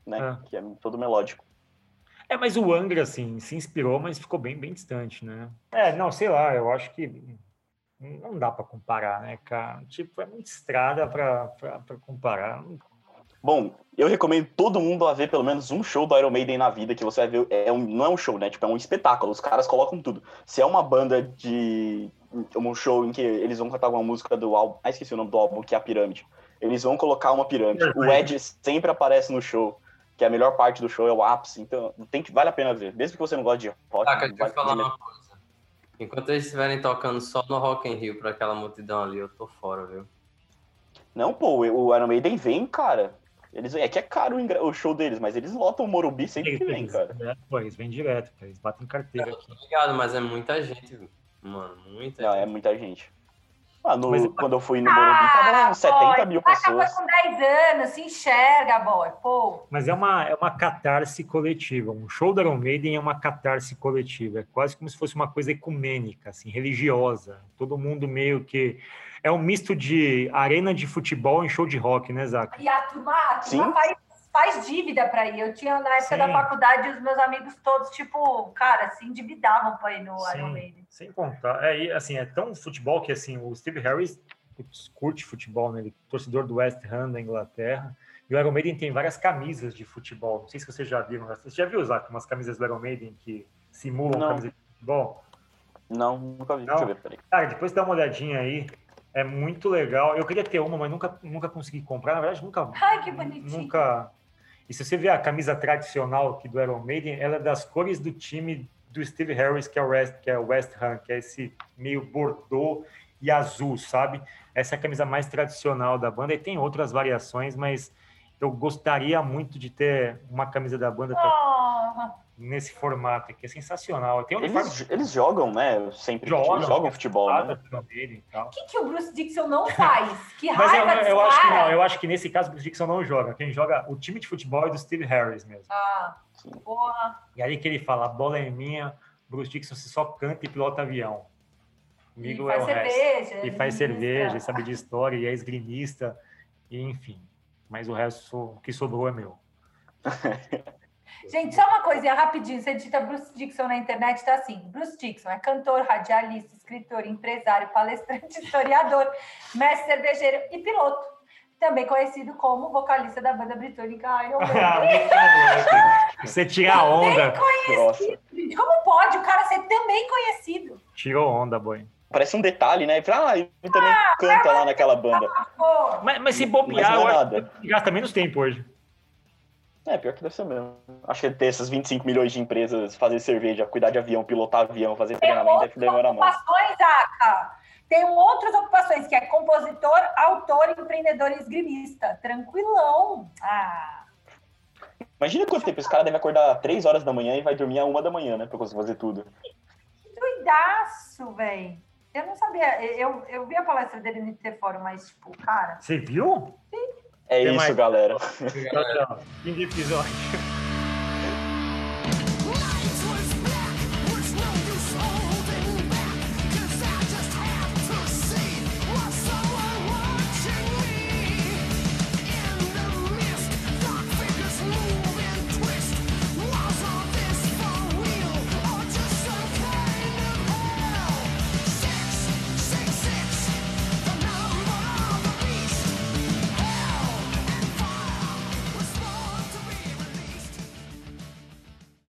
né? Que é todo melódico. É, mas o Angra, assim, se inspirou, mas ficou bem, bem distante, né? É, não, sei lá, eu acho que não dá para comparar, né, cara? Tipo, é muita estrada para comparar. Bom, eu recomendo todo mundo a ver pelo menos um show do Iron Maiden na vida, que você vai ver. É um, não é um show, né? Tipo, é um espetáculo. Os caras colocam tudo. Se é uma banda de. Um show em que eles vão cantar alguma música do álbum. Ah, esqueci o nome do álbum, que é a Pirâmide. Eles vão colocar uma pirâmide. O Ed sempre aparece no show, que é a melhor parte do show, é o ápice. Então, tem que, vale a pena ver. Mesmo que você não goste de rock. Tá, que eu te vale- falar uma coisa. Enquanto eles estiverem tocando só no Rock in Rio pra aquela multidão ali, eu tô fora, viu? Não, pô, o Iron Maiden vem, cara. Eles, é que é caro o, show deles, mas eles lotam o Morumbi sempre que vem, Eles- cara. é, pô, eles vêm direto, cara, eles batem carteira Eu tô ligado, mas é muita gente? Mano, muita Não, é gente. muita gente. Ah, no- Mas- quando eu fui no Morumbi, tava uns 70 mil Acabou pessoas. com 10 anos, se enxerga, boy. Pô, Mas é uma, é uma catarse coletiva. Um show da Iron Maiden é uma catarse coletiva. É quase como se fosse uma coisa ecumênica, assim, religiosa. Todo mundo meio que... É um misto de arena de futebol em show de rock, né, Zaca? e a turma, a turma faz, faz dívida pra ir. Eu tinha, na época Sim. da faculdade, os meus amigos todos, tipo, cara, se endividavam pra ir no Sim. Iron Maiden. Sem contar. É, e, assim, é tão futebol que assim, o Steve Harris putz, curte futebol, né? Ele é torcedor do West Ham da Inglaterra. E o Iron Maiden tem várias camisas de futebol. Não sei se vocês já viram. Você já viu, Zac, umas camisas do Iron Maiden que simulam camisas de futebol? Não, nunca vi. Não. Deixa eu ver, peraí. Cara, depois dá uma olhadinha aí. É muito legal. Eu queria ter uma, mas nunca, nunca consegui comprar. Na verdade, nunca. Ai, que bonitinho. Nunca. E se você ver a camisa tradicional aqui do Iron Maiden, ela é das cores do time do Steve Harris, que é o West, que é o West Ham, que é esse meio bordô e azul, sabe? Essa é a camisa mais tradicional da banda. E tem outras variações, mas eu gostaria muito de ter uma camisa da banda Oh, nesse formato aqui. É sensacional. Tem uniforme Eles, eles jogam, né? Sempre. Jogam. Eles jogam futebol, né? e tal. o que, que o Bruce Dixon não faz? Que Mas eu, raiva eu acho que não, eu acho que nesse caso o Bruce Dixon não joga. Quem joga, o time de futebol é do Steve Harris mesmo. Ah, Sim. porra. E aí que ele fala, a bola é minha, Bruce Dixon você só canta e pilota avião. E Comigo é faz o resto. cerveja. E faz cerveja, e sabe de história, e é esgrimista, e enfim. Mas o resto, o que sobrou é meu. Gente, só uma coisinha rapidinho. Você digita Bruce Dixon na internet, tá assim. Bruce Dixon é cantor, radialista, escritor, empresário, palestrante, historiador, mestre cervejeiro e piloto. Também conhecido como vocalista da banda britânica Iron Maiden. Você tira a onda. Como pode o cara ser também conhecido? Tirou onda, boy. Parece um detalhe, né? Ah, ele também canta lá naquela banda. Pô, Mas, mas se bobear, não eu acho nada. que gasta menos tempo hoje. É, pior que deve ser mesmo. Acho que ter essas 25 milhões de empresas, fazer cerveja, cuidar de avião, pilotar avião, fazer tem treinamento, outras deve demorar muito. ocupações, Aca. Tem outras ocupações, que é compositor, autor, empreendedor e esgrimista. Tranquilão. Ah, Imagina quanto tempo esse cara deve acordar 3 horas da manhã e vai dormir a 1 da manhã, né? Pra conseguir fazer tudo. que doidaço, velho. Eu não sabia. Eu, eu vi a palestra dele no Interfórum, mas, tipo, cara... Você viu? É Tem isso, mais. galera. Tchau, tchau. Fim do episódio.